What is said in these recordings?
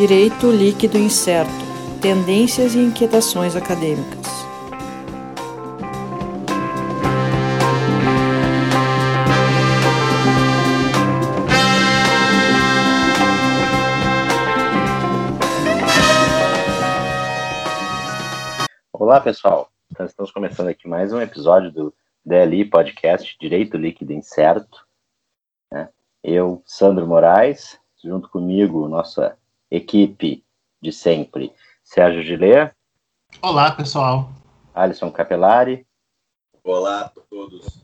Direito Líquido Incerto Tendências e Inquietações Acadêmicas. Olá, pessoal. Então, estamos começando aqui mais um episódio do DLI Podcast Direito Líquido Incerto. Né? Eu, Sandro Moraes, junto comigo, nossa equipe de sempre, Sérgio Gilê. Olá, pessoal. Alisson Capelari. Olá a todos.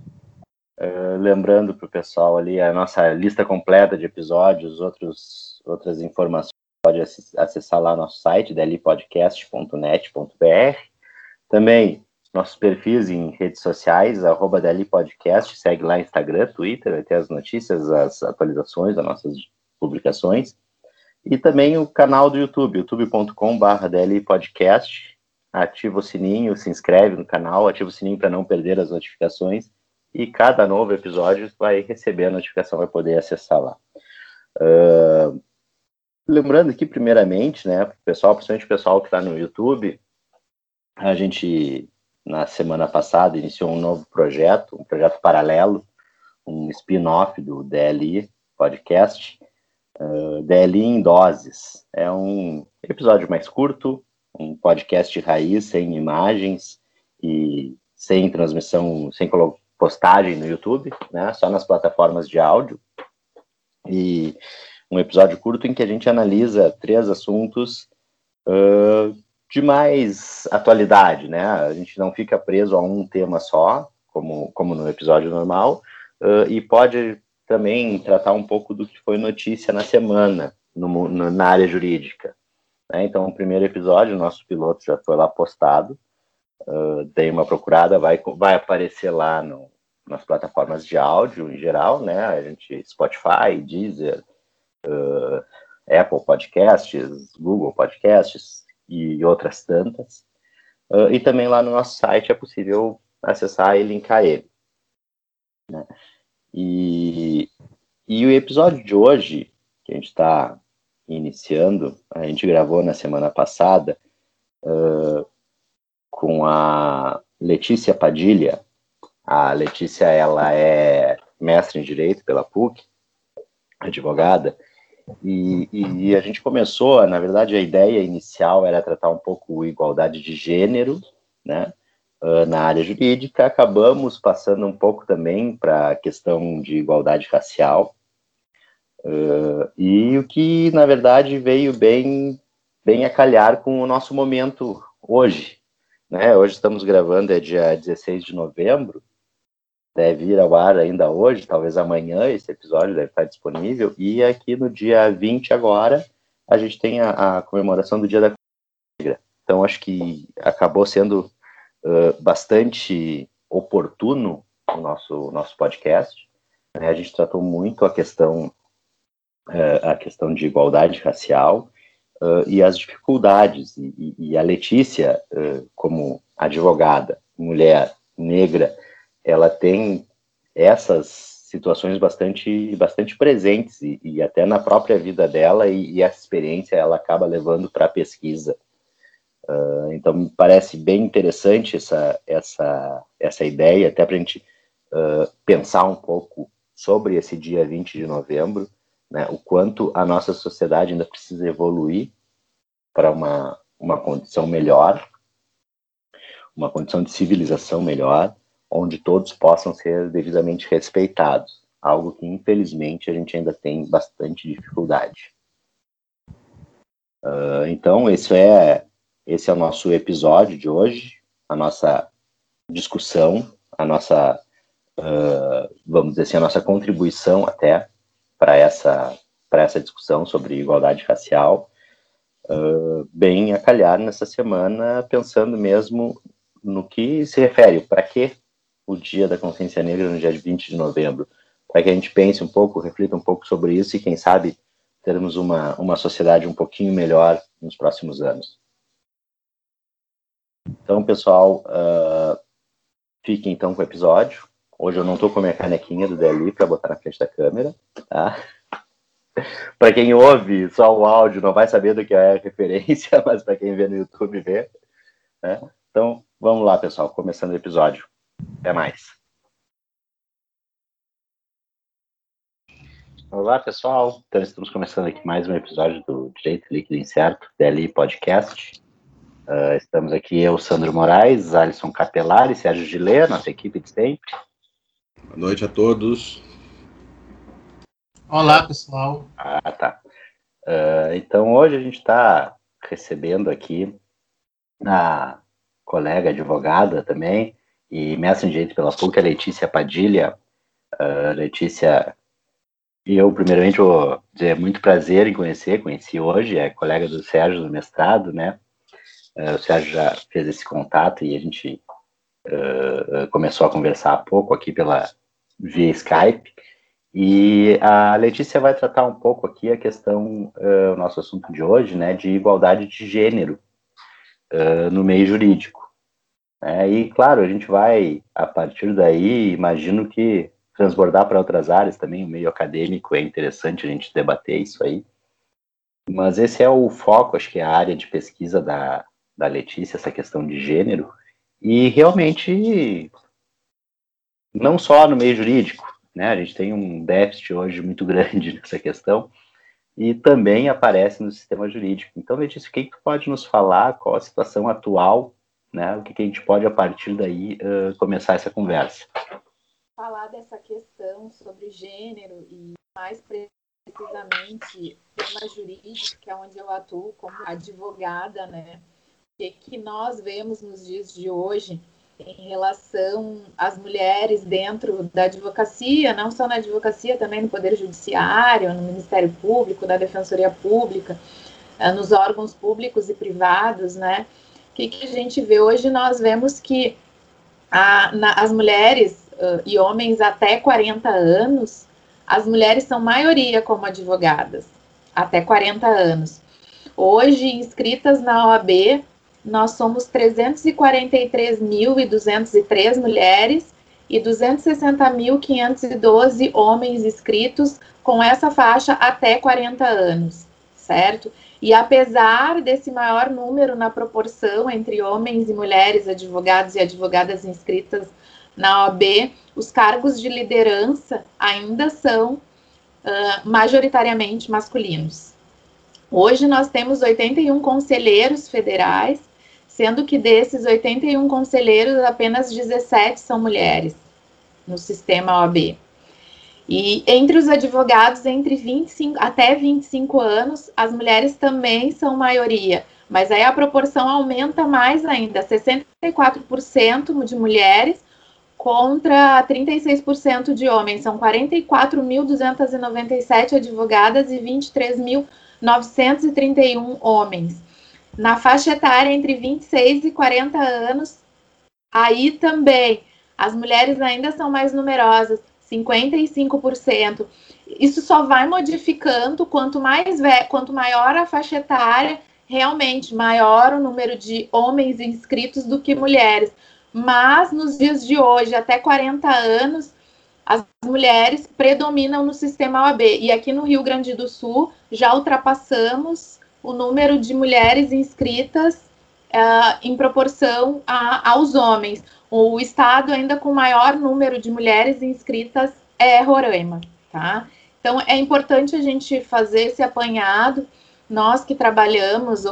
Uh, lembrando para o pessoal ali a nossa lista completa de episódios, outros, outras informações, pode acessar lá nosso site, dlpodcast.net.br. Também nossos perfis em redes sociais, arroba Podcast, segue lá Instagram, Twitter, vai ter as notícias, as atualizações das nossas publicações. E também o canal do YouTube, youtube.com.br Podcast. Ativa o sininho, se inscreve no canal, ativa o sininho para não perder as notificações. E cada novo episódio vai receber a notificação, vai poder acessar lá. Uh, lembrando aqui, primeiramente, né, pessoal, principalmente o pessoal que está no YouTube, a gente na semana passada, iniciou um novo projeto, um projeto paralelo, um spin-off do DLI Podcast, uh, DLI em Doses. É um episódio mais curto, um podcast raiz, sem imagens e sem transmissão, sem postagem no YouTube, né, só nas plataformas de áudio. E um episódio curto em que a gente analisa três assuntos uh, de mais atualidade, né? A gente não fica preso a um tema só, como, como no episódio normal, uh, e pode também tratar um pouco do que foi notícia na semana no, no, na área jurídica. Né? Então, o primeiro episódio, nosso piloto já foi lá postado, uh, dei uma procurada, vai, vai aparecer lá no, nas plataformas de áudio em geral, né? A gente Spotify, Deezer, uh, Apple Podcasts, Google Podcasts, e outras tantas. Uh, e também lá no nosso site é possível acessar e linkar ele. Né? E, e o episódio de hoje, que a gente está iniciando, a gente gravou na semana passada uh, com a Letícia Padilha. A Letícia, ela é mestre em Direito pela PUC, advogada, e, e, a gente começou, na verdade, a ideia inicial era tratar um pouco igualdade de gênero, né, na área jurídica. Acabamos passando um pouco também para a questão de igualdade racial. Uh, e o que, na verdade, veio bem, bem a calhar com o nosso momento hoje. Né? Hoje estamos gravando, é dia 16 de novembro, deve ir ao ar ainda hoje, talvez amanhã esse episódio deve estar disponível. E aqui no dia 20 agora, a gente tem a, a comemoração do Dia da Negra. Então acho que acabou sendo bastante oportuno o nosso, nosso podcast. Né? A gente tratou muito a questão, uh, a questão de igualdade racial uh, e as dificuldades. E, e a Letícia, como advogada, mulher negra, ela tem essas situações bastante, bastante presentes e, e até na própria vida dela e, e essa experiência ela acaba levando para a pesquisa. Uh, então me parece bem interessante essa, essa, essa ideia, até para a gente uh, pensar um pouco sobre esse dia 20 de novembro, né, o quanto a nossa sociedade ainda precisa evoluir para uma, uma condição melhor, uma condição de civilização melhor, onde todos possam ser devidamente respeitados, algo que infelizmente a gente ainda tem bastante dificuldade. Uh, então esse é esse é o nosso episódio de hoje, a nossa discussão, a nossa uh, vamos dizer assim a nossa contribuição até para essa essa discussão sobre igualdade racial, uh, bem a calhar nessa semana pensando mesmo no que se refere, para que o Dia da Consciência Negra no dia 20 de novembro, para que a gente pense um pouco, reflita um pouco sobre isso e, quem sabe, termos uma, uma sociedade um pouquinho melhor nos próximos anos. Então, pessoal, uh, fiquem então com o episódio. Hoje eu não estou com a minha canequinha do DLI para botar na frente da câmera, tá? para quem ouve só o áudio não vai saber do que é a referência, mas para quem vê no YouTube vê. Né? Então, vamos lá, pessoal, começando o episódio. Até mais. Olá, pessoal. Então, estamos começando aqui mais um episódio do Direito Líquido Incerto, DLI Podcast. Uh, estamos aqui eu, Sandro Moraes, Alisson Capelari, Sérgio Gilê, nossa equipe de sempre. Boa noite a todos. Olá, pessoal. Ah, tá. Uh, então, hoje a gente está recebendo aqui a colega advogada também e mestre em Direito pela PUC, a Letícia Padilha. Uh, Letícia, eu primeiramente vou dizer muito prazer em conhecer, conheci hoje, é colega do Sérgio do mestrado, né? Uh, o Sérgio já fez esse contato e a gente uh, começou a conversar há pouco aqui pela via Skype. E a Letícia vai tratar um pouco aqui a questão, uh, o nosso assunto de hoje, né, de igualdade de gênero uh, no meio jurídico. É, e, claro, a gente vai, a partir daí, imagino que transbordar para outras áreas também, o meio acadêmico, é interessante a gente debater isso aí. Mas esse é o foco, acho que é a área de pesquisa da, da Letícia, essa questão de gênero. E realmente, não só no meio jurídico, né? A gente tem um déficit hoje muito grande nessa questão e também aparece no sistema jurídico. Então, Letícia, o que, tu pode nos falar? Qual a situação atual? Né? O que, que a gente pode, a partir daí, uh, começar essa conversa? Falar dessa questão sobre gênero e, mais precisamente, tema jurídico, que é onde eu atuo como advogada, né? Que, que nós vemos nos dias de hoje em relação às mulheres dentro da advocacia, não só na advocacia, também no Poder Judiciário, no Ministério Público, na Defensoria Pública, eh, nos órgãos públicos e privados, né? O que, que a gente vê hoje? Nós vemos que a, na, as mulheres uh, e homens até 40 anos, as mulheres são maioria como advogadas, até 40 anos. Hoje, inscritas na OAB, nós somos 343.203 mulheres e 260.512 homens inscritos com essa faixa até 40 anos, certo? E apesar desse maior número na proporção entre homens e mulheres, advogados e advogadas inscritas na OAB, os cargos de liderança ainda são uh, majoritariamente masculinos. Hoje nós temos 81 conselheiros federais sendo que desses 81 conselheiros, apenas 17 são mulheres no sistema OAB. E entre os advogados entre 25 até 25 anos, as mulheres também são maioria, mas aí a proporção aumenta mais ainda, 64% de mulheres contra 36% de homens. São 44.297 advogadas e 23.931 homens. Na faixa etária entre 26 e 40 anos, aí também as mulheres ainda são mais numerosas, 55%. Isso só vai modificando quanto mais quanto maior a faixa etária, realmente maior o número de homens inscritos do que mulheres. Mas nos dias de hoje, até 40 anos, as mulheres predominam no sistema OAB. E aqui no Rio Grande do Sul já ultrapassamos o número de mulheres inscritas uh, em proporção a, aos homens. O estado ainda com maior número de mulheres inscritas é Roraima, tá? Então é importante a gente fazer esse apanhado. Nós que trabalhamos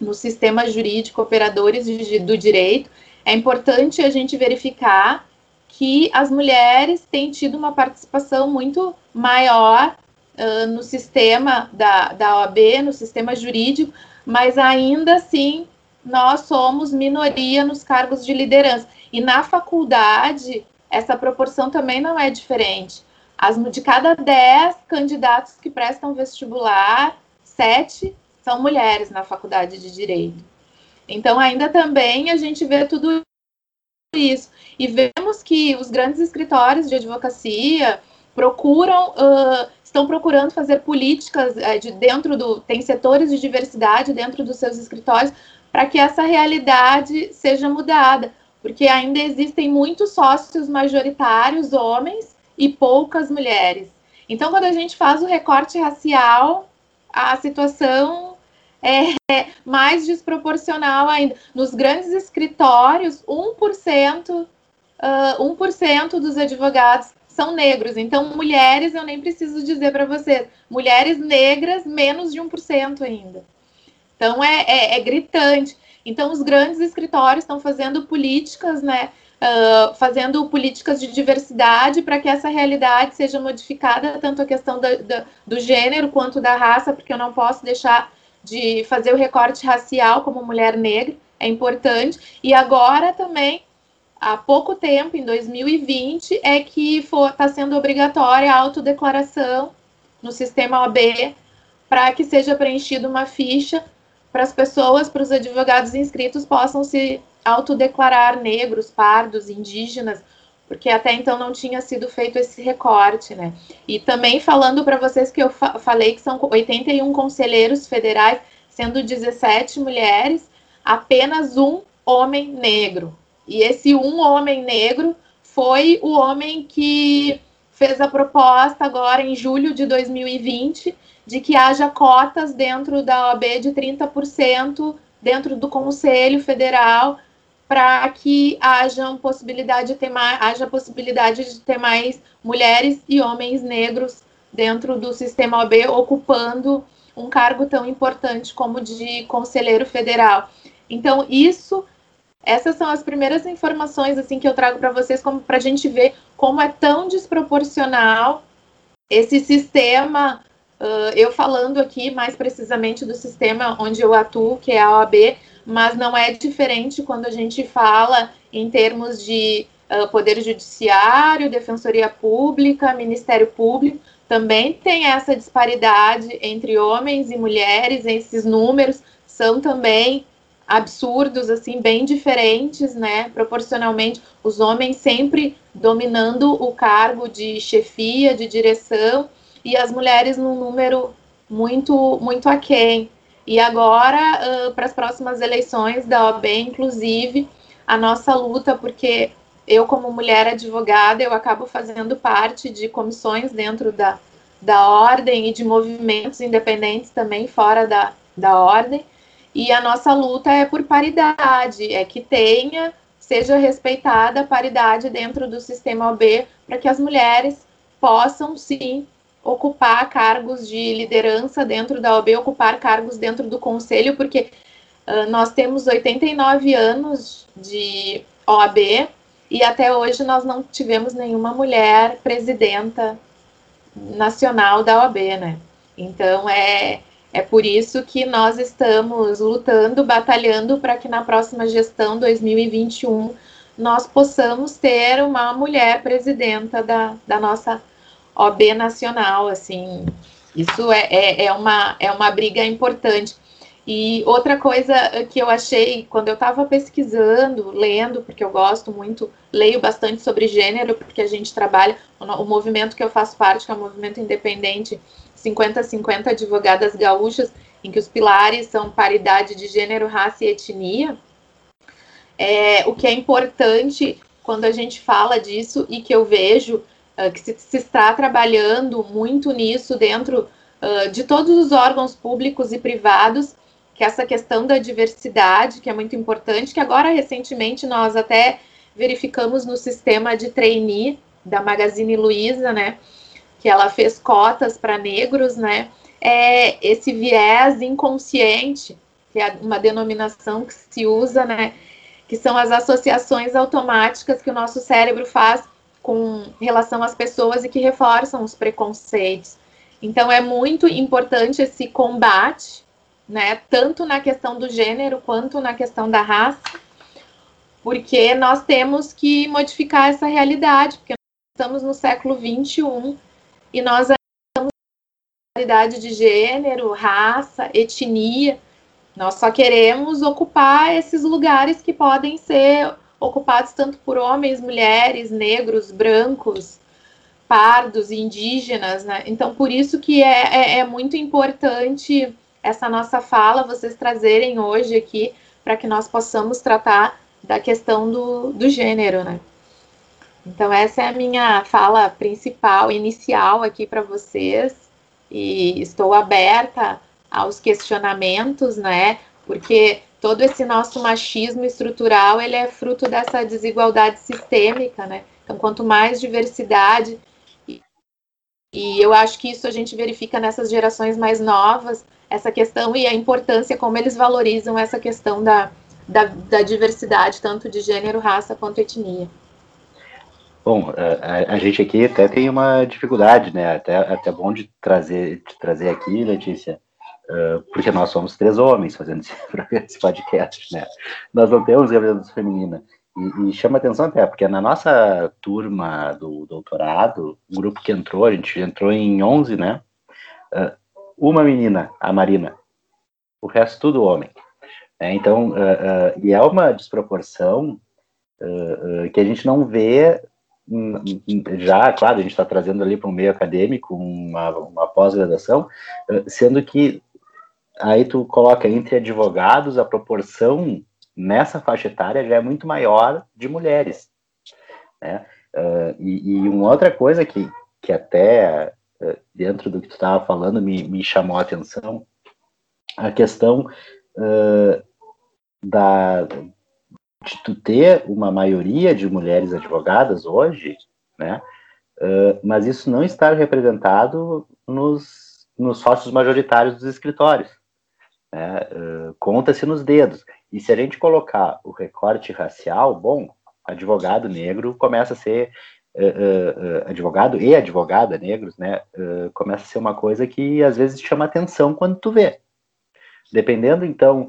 no sistema jurídico, operadores do direito, é importante a gente verificar que as mulheres têm tido uma participação muito maior uh, no sistema da, da OAB, no sistema jurídico, mas ainda assim nós somos minoria nos cargos de liderança. E na faculdade, essa proporção também não é diferente. As, de cada 10 candidatos que prestam vestibular, sete são mulheres na faculdade de Direito. Então, ainda também a gente vê tudo isso. E vemos que os grandes escritórios de advocacia procuram uh, estão procurando fazer políticas é, de dentro do. tem setores de diversidade dentro dos seus escritórios para que essa realidade seja mudada, porque ainda existem muitos sócios majoritários homens e poucas mulheres. Então, quando a gente faz o recorte racial, a situação é mais desproporcional ainda. Nos grandes escritórios, 1%, uh, 1% dos advogados são negros. Então, mulheres, eu nem preciso dizer para vocês, mulheres negras, menos de 1% ainda. Então, é, é, é gritante. Então, os grandes escritórios estão fazendo políticas, né? Uh, fazendo políticas de diversidade para que essa realidade seja modificada, tanto a questão da, da, do gênero quanto da raça, porque eu não posso deixar de fazer o recorte racial como mulher negra, é importante. E agora também, há pouco tempo, em 2020, é que está sendo obrigatória a autodeclaração no sistema OB para que seja preenchida uma ficha para as pessoas, para os advogados inscritos possam se autodeclarar negros, pardos, indígenas, porque até então não tinha sido feito esse recorte, né? E também falando para vocês que eu fa falei que são 81 conselheiros federais, sendo 17 mulheres, apenas um homem negro. E esse um homem negro foi o homem que fez a proposta agora em julho de 2020 de que haja cotas dentro da OAB de 30% dentro do Conselho Federal para que haja possibilidade de ter mais, haja possibilidade de ter mais mulheres e homens negros dentro do sistema OAB ocupando um cargo tão importante como de conselheiro federal. Então, isso, essas são as primeiras informações assim que eu trago para vocês, como para a gente ver como é tão desproporcional esse sistema Uh, eu falando aqui mais precisamente do sistema onde eu atuo, que é a OAB, mas não é diferente quando a gente fala em termos de uh, Poder Judiciário, Defensoria Pública, Ministério Público, também tem essa disparidade entre homens e mulheres, esses números são também absurdos, assim, bem diferentes, né, proporcionalmente, os homens sempre dominando o cargo de chefia, de direção, e as mulheres num número muito, muito aquém. E agora, uh, para as próximas eleições da OAB, inclusive, a nossa luta, porque eu, como mulher advogada, eu acabo fazendo parte de comissões dentro da, da ordem e de movimentos independentes também fora da, da ordem. E a nossa luta é por paridade, é que tenha, seja respeitada a paridade dentro do sistema OB, para que as mulheres possam sim ocupar cargos de liderança dentro da OAB, ocupar cargos dentro do conselho, porque uh, nós temos 89 anos de OAB e até hoje nós não tivemos nenhuma mulher presidenta nacional da OAB, né? Então é, é por isso que nós estamos lutando, batalhando para que na próxima gestão 2021 nós possamos ter uma mulher presidenta da, da nossa OB nacional, assim, isso é, é, é, uma, é uma briga importante. E outra coisa que eu achei, quando eu estava pesquisando, lendo, porque eu gosto muito, leio bastante sobre gênero, porque a gente trabalha, o, movimento que eu faço parte, que é o movimento independente 50-50 Advogadas Gaúchas, em que os pilares são paridade de gênero, raça e etnia. É, o que é importante quando a gente fala disso e que eu vejo uh, que se, se, está trabalhando muito nisso dentro uh, de todos os órgãos públicos e privados, que é essa questão da diversidade, que é muito importante, que agora recentemente nós até verificamos no sistema de trainee da Magazine Luiza, né, que ela fez cotas para negros, né, é esse viés inconsciente, que é uma denominação que se usa, né, que são as associações automáticas que o nosso cérebro faz com relação às pessoas e que reforçam os preconceitos. Então é muito importante esse combate, né, tanto na questão do gênero quanto na questão da raça, porque nós temos que modificar essa realidade, porque nós estamos no século 21 e nós na realidade de gênero, raça, etnia. Nós só queremos ocupar esses lugares que podem ser ocupados tanto por homens, mulheres, negros, brancos, pardos, indígenas, né? Então, por isso que é, é, é muito importante essa nossa fala, vocês trazerem hoje aqui, para que nós possamos tratar da questão do, do gênero, né? Então, essa é a minha fala principal, inicial aqui para vocês, e estou aberta aos questionamentos, né? Porque todo esse nosso machismo estrutural, ele é fruto dessa desigualdade sistêmica, né? Então, quanto mais diversidade, e, eu acho que isso a gente verifica nessas gerações mais novas, essa questão e a importância, como eles valorizam essa questão da, da, da diversidade, tanto de gênero, raça quanto etnia. Bom, a, a, gente aqui até tem uma dificuldade, né? Até, até bom de trazer, de trazer aqui, Letícia, uh, porque nós somos três homens fazendo esse, esse podcast, né? Nós não temos representação feminina. E, e, chama atenção até, porque na nossa turma do doutorado, o grupo que entrou, a gente entrou em 11, né? Uh, uma menina, a Marina. O resto tudo homem. É, então, uh, e é uma desproporção que a gente não vê já, claro, a gente está trazendo ali para um meio acadêmico uma, uma pós-graduação, eh, sendo que aí tu coloca entre advogados a proporção nessa faixa etária já é muito maior de mulheres, né? Uh, e, e, uma outra coisa que, que até uh, dentro do que tu estava falando me, me chamou a atenção, a questão uh, da, de tu ter uma maioria de mulheres advogadas hoje, né? Uh, mas isso não estar representado nos, nos sócios majoritários dos escritórios. Né? Uh, Conta-se nos dedos. E se a gente colocar o recorte racial, bom, advogado negro começa a ser uh, advogado e advogada negros, né? começa a ser uma coisa que às vezes chama atenção quando tu vê. Dependendo então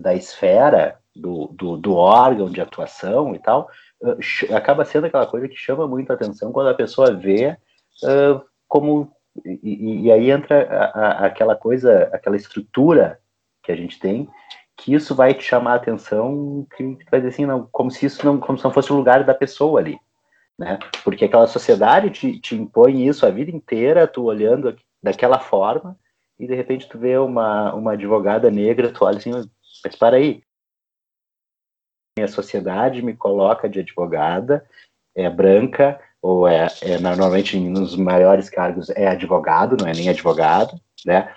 da esfera do, do, do órgão de atuação e tal, uh, acaba sendo aquela coisa que chama muito a atenção quando a pessoa vê uh, como. E, e, aí entra a, a, aquela coisa, aquela estrutura que a gente tem, que isso vai te chamar a atenção, que vai dizer assim, não, como se isso não, como se não fosse o lugar da pessoa ali. Né? Porque aquela sociedade te, te impõe isso a vida inteira, tu olhando daquela forma, e de repente tu vê uma, uma advogada negra, tu olha assim, mas para aí, a sociedade me coloca de advogada, é branca, ou é, é, normalmente nos maiores cargos é advogado, não é nem advogado, né?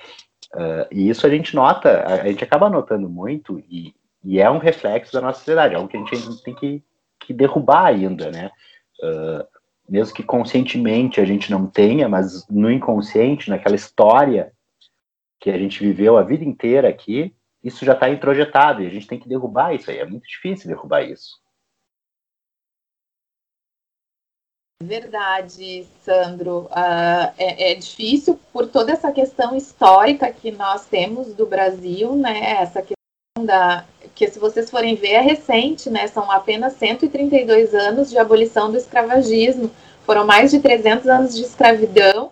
Uh, e isso a gente nota, a, a, gente acaba notando muito, e, e, é um reflexo da nossa sociedade, algo que a gente ainda tem que, que derrubar ainda, né? Uh, mesmo que conscientemente a gente não tenha, mas no inconsciente, naquela história que a gente viveu a vida inteira aqui, isso já está introjetado e a gente tem que derrubar isso aí. É muito difícil derrubar isso. Verdade, Sandro. Uh, é, é, difícil por toda essa questão histórica que nós temos do Brasil, né? Essa questão da que, se vocês forem ver, é recente, né? São apenas 132 anos de abolição do escravagismo. Foram mais de 300 anos de escravidão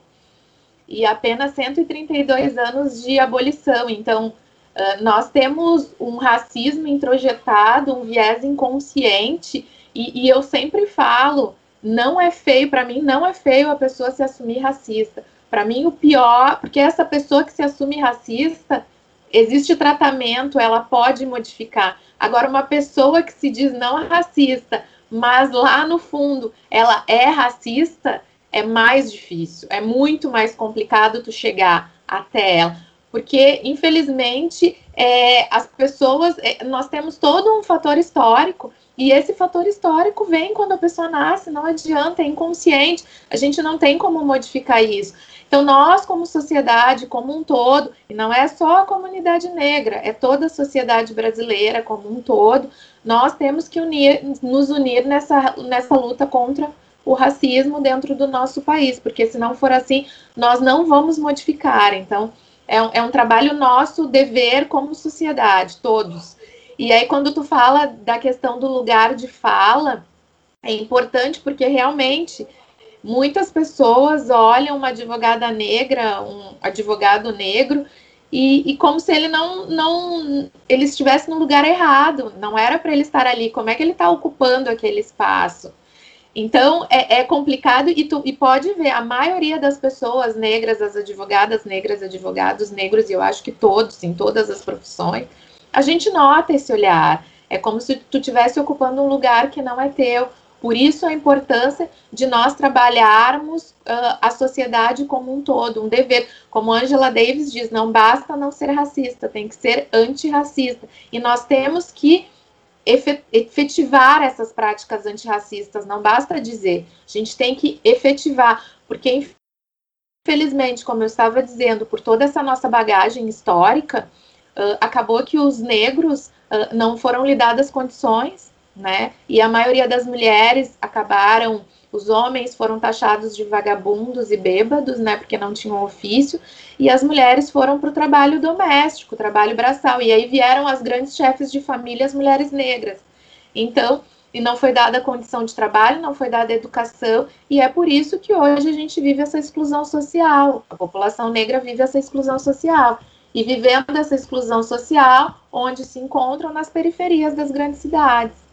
e apenas 132 anos de abolição. Então, ah, nós temos um racismo introjetado, um viés inconsciente, e, e eu sempre falo, não é feio, para mim não é feio a pessoa se assumir racista. Para mim o pior, porque essa pessoa que se assume racista, existe tratamento, ela pode modificar. Agora, uma pessoa que se diz não racista, mas lá no fundo ela é racista, é mais difícil, é muito mais complicado tu chegar até ela porque infelizmente é, as pessoas, é, nós temos todo um fator histórico e esse fator histórico vem quando a pessoa nasce, não adianta, é inconsciente, a gente não tem como modificar isso. Então, nós, como sociedade, como um todo, e não é só a comunidade negra, é toda a sociedade brasileira como um todo, nós temos que unir, nos unir nessa, nessa luta contra o racismo dentro do nosso país, porque se não for assim, nós não vamos modificar. Então, é um, é um trabalho nosso, dever como sociedade, todos. E aí, quando tu fala da questão do lugar de fala, é importante porque realmente muitas pessoas olham uma advogada negra, um advogado negro, e, e, como se ele não, não ele estivesse no lugar errado, não era para ele estar ali, como é que ele está ocupando aquele espaço? Então, é, é complicado e, tu, e pode ver, a maioria das pessoas negras, as advogadas negras, advogados negros, e eu acho que todos, em todas as profissões, a gente nota esse olhar. É como se tu estivesse ocupando um lugar que não é teu, Por isso a importância de nós trabalharmos uh, a sociedade como um todo, um dever. Como Angela Davis diz, não basta não ser racista, tem que ser antirracista. E nós temos que efetivar essas práticas antirracistas, não basta dizer, a gente tem que efetivar, porque infelizmente, como eu estava dizendo, por toda essa nossa bagagem histórica, uh, acabou que os negros uh, não foram lhe dadas condições né? E a maioria das mulheres acabaram, os homens foram taxados de vagabundos e bêbados, né? Porque não tinham ofício, e as mulheres foram para o trabalho doméstico, trabalho braçal, e aí vieram as grandes chefes de família, as mulheres negras. Então, e não foi dada condição de trabalho, não foi dada educação, e é por isso que hoje a gente vive essa exclusão social. A população negra vive essa exclusão social. E vivendo essa exclusão social, onde se encontram nas periferias das grandes cidades.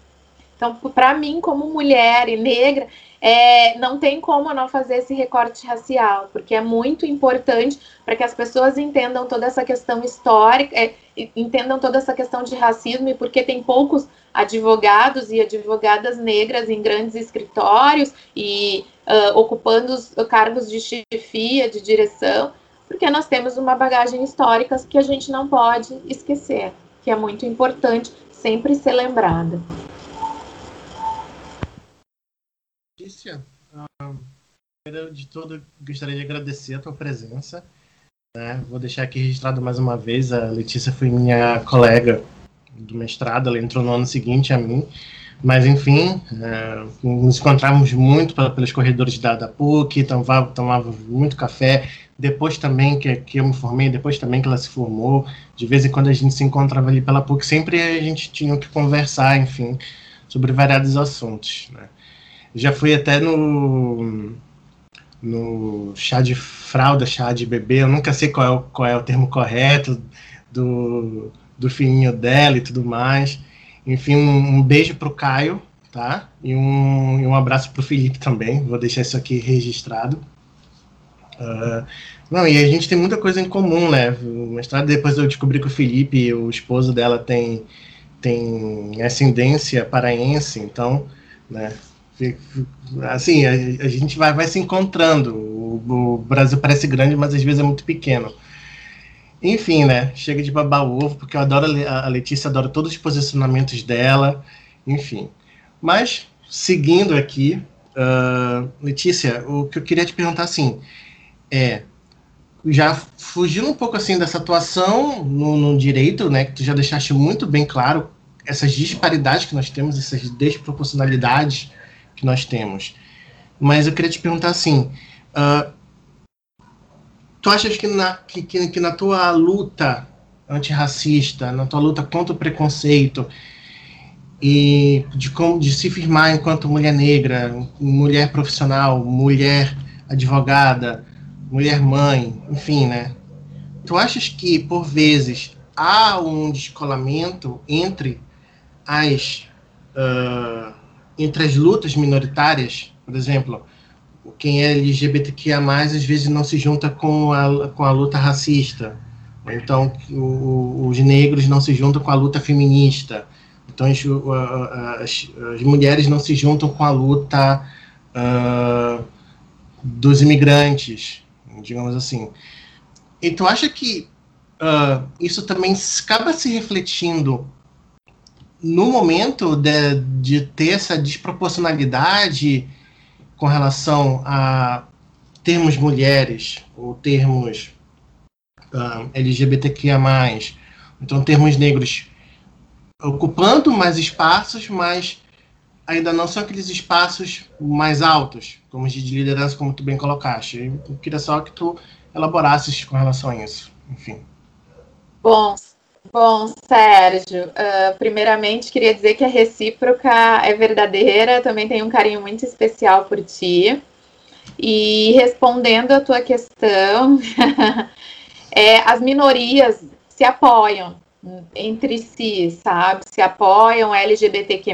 Então, para mim, como mulher e negra, é, não tem como não fazer esse recorte racial, porque é muito importante para que as pessoas entendam toda essa questão histórica, é, entendam toda essa questão de racismo, e porque tem poucos advogados e advogadas negras em grandes escritórios e uh, ocupando os cargos de chefia, de direção, porque nós temos uma bagagem histórica que a gente não pode esquecer, que é muito importante sempre ser lembrada. Letícia, primeiro de tudo, gostaria de agradecer a tua presença. Né? Vou deixar aqui registrado mais uma vez, a Letícia foi minha colega do mestrado, ela entrou no ano seguinte a mim, mas enfim, é, nos encontrávamos muito pelos corredores da, da PUC, tomava muito café, depois também que, que eu me formei, depois também que ela se formou, de vez em quando a gente se encontrava ali pela PUC, sempre a gente tinha que conversar, enfim, sobre variados assuntos, né? Já fui até no no chá de fralda, chá de bebê, eu nunca sei qual é o, qual é o termo correto do, do fininho dela e tudo mais. Enfim, um, um beijo pro Caio, tá? E um, e um abraço pro Felipe também, vou deixar isso aqui registrado. Uh, não, e a gente tem muita coisa em comum, né? O mestrado, depois eu descobri que o Felipe, o esposo dela, tem, tem ascendência paraense, então, né? Assim, a, a gente vai, vai se encontrando. O, o, Brasil parece grande, mas às vezes é muito pequeno. Enfim, né? Chega de babar ovo, porque eu adoro a Letícia, adoro todos os posicionamentos dela. Enfim. Mas, seguindo aqui, uh, Letícia, o que eu queria te perguntar assim é já fugindo um pouco assim dessa atuação no, no, direito, né, que tu já deixaste muito bem claro essas disparidades que nós temos, essas desproporcionalidades que nós temos. Mas eu queria te perguntar assim: uh, tu achas que na, que, que, na tua luta antirracista, na tua luta contra o preconceito e de como de se firmar enquanto mulher negra, mulher profissional, mulher advogada, mulher mãe, enfim, né? Tu achas que por vezes há um descolamento entre as uh, entre as lutas minoritárias, por exemplo, quem é LGBTQIA+, às vezes não se junta com a, com a luta racista, então o, os negros não se juntam com a luta feminista, então as, as, as mulheres não se juntam com a luta uh, dos imigrantes, digamos assim. E tu acha que uh, isso também acaba se refletindo no momento de, de ter essa desproporcionalidade com relação a termos mulheres ou termos uh, ah, LGBTQIA+, então termos negros ocupando mais espaços, mas ainda não são aqueles espaços mais altos, como de liderança, como tu bem colocaste. Eu queria só que tu elaborasses com relação a isso. Enfim. Bom, Bom, Sérgio, uh, primeiramente queria dizer que a recíproca é verdadeira, também tenho um carinho muito especial por ti. E respondendo a tua questão, é, as minorias se apoiam entre si, sabe? Se apoiam LGBTQ,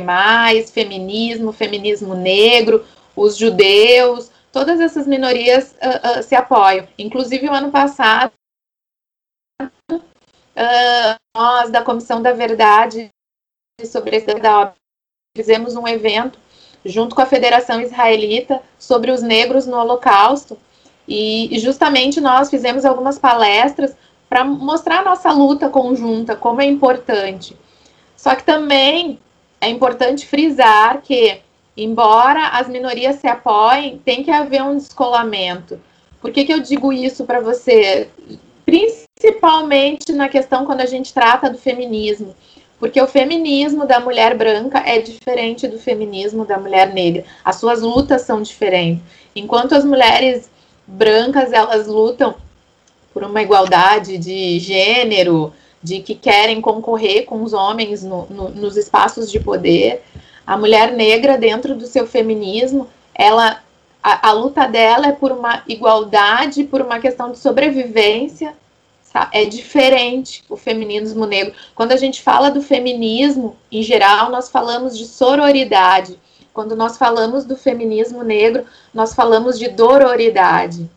feminismo, feminismo negro, os judeus, todas essas minorias uh, uh, se apoiam. Inclusive, o ano passado, uh, nós, da Comissão da Verdade sobre esse da obra, fizemos um evento junto com a Federação Israelita, sobre os negros no Holocausto. E, justamente nós fizemos algumas palestras para mostrar a nossa luta conjunta, como é importante. Só que também é importante frisar que, embora as minorias se apoiem, tem que haver um descolamento. Por que, que eu digo isso para você? Principalmente na questão quando a gente trata do feminismo. Porque o feminismo da mulher branca é diferente do feminismo da mulher negra. As suas lutas são diferentes. Enquanto as mulheres brancas elas lutam por uma igualdade de gênero, de que querem concorrer com os homens no, no, nos espaços de poder. A mulher negra, dentro do seu feminismo, ela a, a, luta dela é por uma igualdade, por uma questão de sobrevivência. É diferente o feminismo negro. Quando a gente fala do feminismo, em geral, nós falamos de sororidade. Quando nós falamos do feminismo negro, nós falamos de dororidade.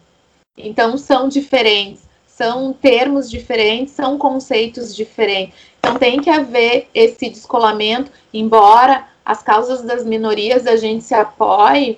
Então, são diferentes, são termos diferentes, são conceitos diferentes. Então, tem que haver esse descolamento, embora as causas das minorias a gente se apoie,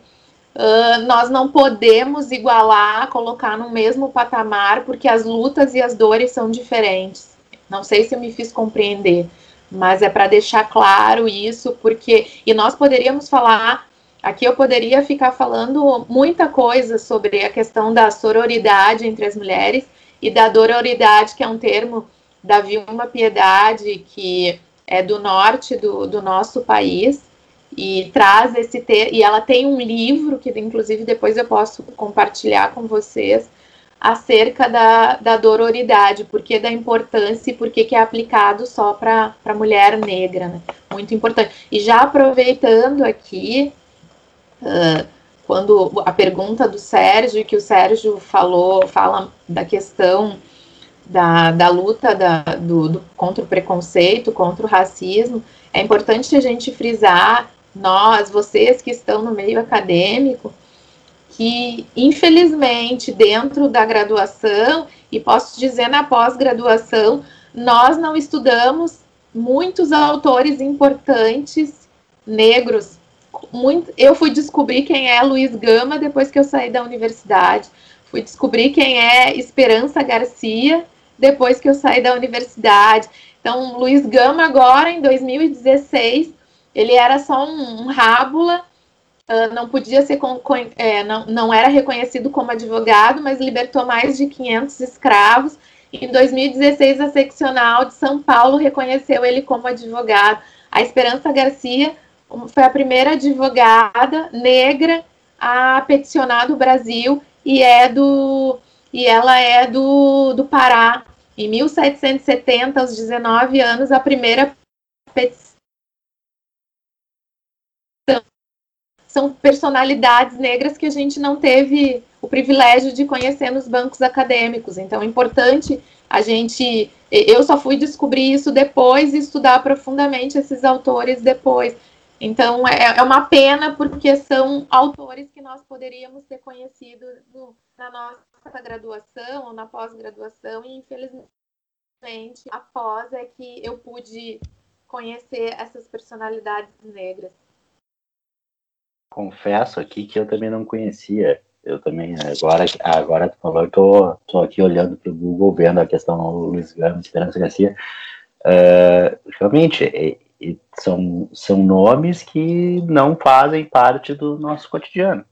uh, nós não podemos igualar, colocar no mesmo patamar, porque as lutas e as dores são diferentes. Não sei se eu me fiz compreender mas é para deixar claro isso, porque e nós poderíamos falar aqui eu poderia ficar falando muita coisa sobre a questão da sororidade entre as mulheres e da dororidade, que é um termo da Vilma Piedade, que é do norte do, do nosso país e traz esse ter e ela tem um livro que inclusive depois eu posso compartilhar com vocês acerca da, da dororidade, porque da importância e porque que é aplicado só para mulher negra, né? Muito importante. E já aproveitando aqui, uh, quando a pergunta do Sérgio, que o Sérgio falou, fala da questão da, da luta da, do, do, contra o preconceito, contra o racismo, é importante a gente frisar, nós, vocês que estão no meio acadêmico, que, infelizmente, dentro da graduação, e posso dizer na pós-graduação, nós não estudamos muitos autores importantes negros. Muito, eu fui descobrir quem é Luiz Gama depois que eu saí da universidade. Fui descobrir quem é Esperança Garcia depois que eu saí da universidade. Então, Luiz Gama, agora, em 2016, ele era só um, um rábula uh, não podia ser é, não, não era reconhecido como advogado, mas libertou mais de 500 escravos. Em 2016, a seccional de São Paulo reconheceu ele como advogado. A Esperança Garcia foi a primeira advogada negra a peticionar do Brasil e é do e ela é do, do Pará. Em 1770, aos 19 anos, a primeira petição são personalidades negras que a gente não teve o privilégio de conhecer nos bancos acadêmicos. Então, é importante a gente. Eu só fui descobrir isso depois e estudar profundamente esses autores depois. Então, é, é uma pena, porque são autores que nós poderíamos ter conhecido no, na nossa graduação ou na pós-graduação, e infelizmente, após é que eu pude conhecer essas personalidades negras confesso aqui que eu também não conhecia. Eu também, agora, agora tu falou, eu tô, tô aqui olhando para o Google, vendo a questão do Luiz Gama, Esperança Garcia. Uh, realmente, é, é, são, são nomes que não fazem parte do nosso cotidiano.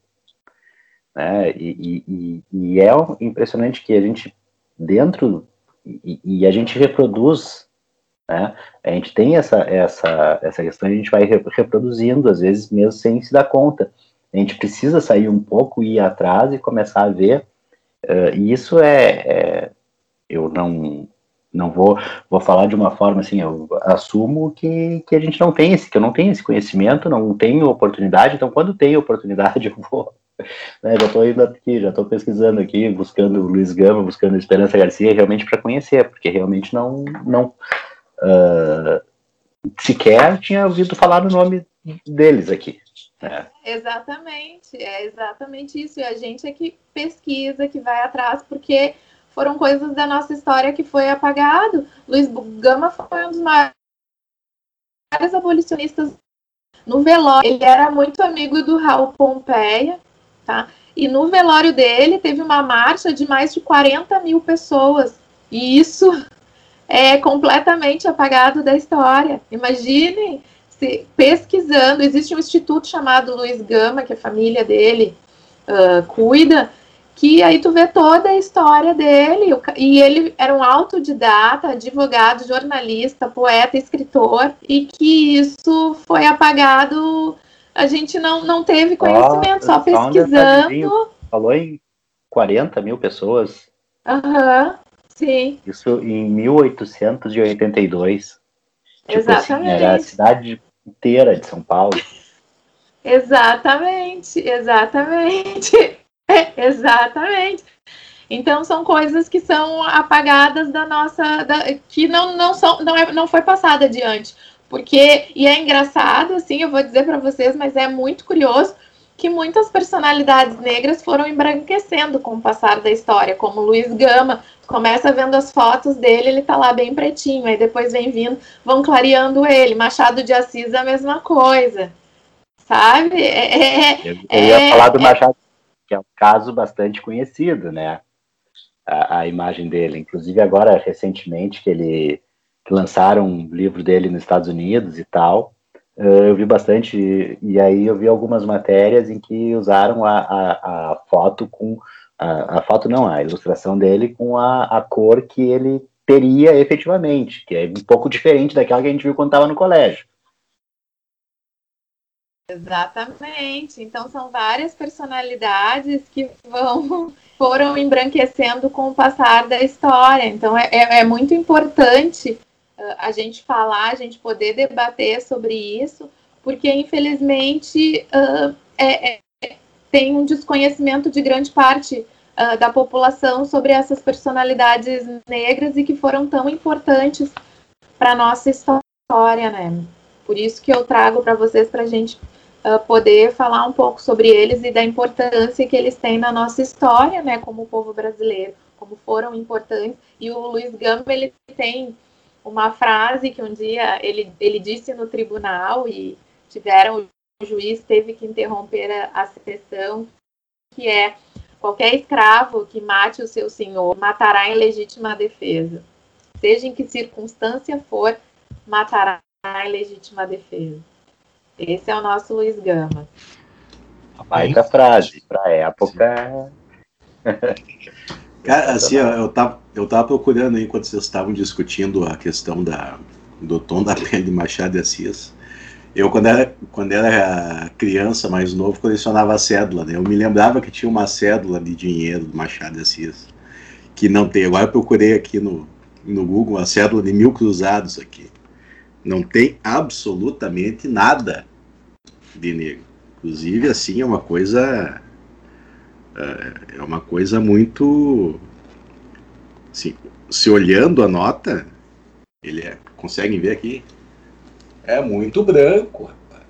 Né? E, e, e é impressionante que a gente, dentro, e, e a gente reproduz né? A gente tem essa, essa, essa questão, a gente vai reproduzindo, às vezes mesmo sem se dar conta. A gente precisa sair um pouco, ir atrás e começar a ver. Uh, e isso é, é, eu não não vou, vou falar de uma forma assim, eu assumo que, que a gente não tem esse, que eu não tenho esse conhecimento, não tenho oportunidade, então quando tenho oportunidade eu vou, né, já estou indo aqui, já estou pesquisando aqui, buscando Luiz Gama, buscando Esperança Garcia, realmente para conhecer, porque realmente não, não, uh, sequer tinha ouvido falar no nome deles aqui. É. Exatamente, é exatamente isso. E a gente é que pesquisa, que vai atrás, porque foram coisas da nossa história que foi apagado. Luiz Gama foi um dos maiores abolicionistas No velório, ele era muito amigo do Raul Pompeia, tá? E no velório dele teve uma marcha de mais de 40 mil pessoas. E isso é completamente apagado da história. Imaginem se pesquisando, existe um instituto chamado Luiz Gama, que a família dele uh, cuida, que aí tu vê toda a história dele, e ele era um autodidata, advogado, jornalista, poeta, escritor, e que isso foi apagado, a gente não, não teve conhecimento, só, só pesquisando. Um Falou em 40 mil pessoas. Aham, uhum, sim. Isso em 1882. Tipo Exatamente. Assim, era a cidade inteira de São Paulo. Exatamente, exatamente. exatamente. Então são coisas que são apagadas da nossa, da, que não não são, não é, não foi passada adiante, porque e é engraçado assim, eu vou dizer para vocês, mas é muito curioso que muitas personalidades negras foram embranquecendo com o passar da história, como Luiz Gama, começa vendo as fotos dele, ele tá lá bem pretinho, aí depois vem vindo, vão clareando ele, Machado de Assis a mesma coisa, sabe? É, é, eu, eu ia é, falar do é Machado que é um caso bastante conhecido, né? A, a, imagem dele. Inclusive, agora, recentemente, que ele que lançaram um livro dele nos Estados Unidos e tal, uh, eu vi bastante, e aí eu vi algumas matérias em que usaram a, a, a foto com. A, a, foto não, a ilustração dele com a, a cor que ele teria efetivamente, que é um pouco diferente daquela que a gente viu quando estava no colégio. Exatamente. Então são várias personalidades que vão foram embranquecendo com o passar da história. Então é, é, é muito importante uh, a gente falar, a gente poder debater sobre isso, porque infelizmente uh, é, tem um desconhecimento de grande parte uh, da população sobre essas personalidades negras e que foram tão importantes para nossa história, né? Por isso que eu trago para vocês para a gente uh, poder falar um pouco sobre eles e da importância que eles têm na nossa história, né, como povo brasileiro, como foram importantes. E o Luiz Gama, ele tem uma frase que um dia ele, ele disse no tribunal e tiveram, o juiz teve que interromper a, a sessão, que é qualquer escravo que mate o seu senhor matará em legítima defesa. Seja em que circunstância for, matará em legítima defesa. Esse é o nosso Luiz Gama. A baita frase, para época. Cara, assim, eu tava, eu tava procurando aí, enquanto vocês estavam discutindo a questão da, do tom da pele de Machado de Assis. Eu, quando era, quando era criança, mais novo, colecionava cédula, né? Eu me lembrava que tinha uma cédula de dinheiro do Machado de Assis, que não tem. Agora eu procurei aqui no, no Google a cédula de mil cruzados aqui. Não tem absolutamente nada de negro. Inclusive, assim, é uma coisa. É, é uma coisa muito. Assim, se olhando a nota, ele é. Conseguem ver aqui? É muito branco, rapaz.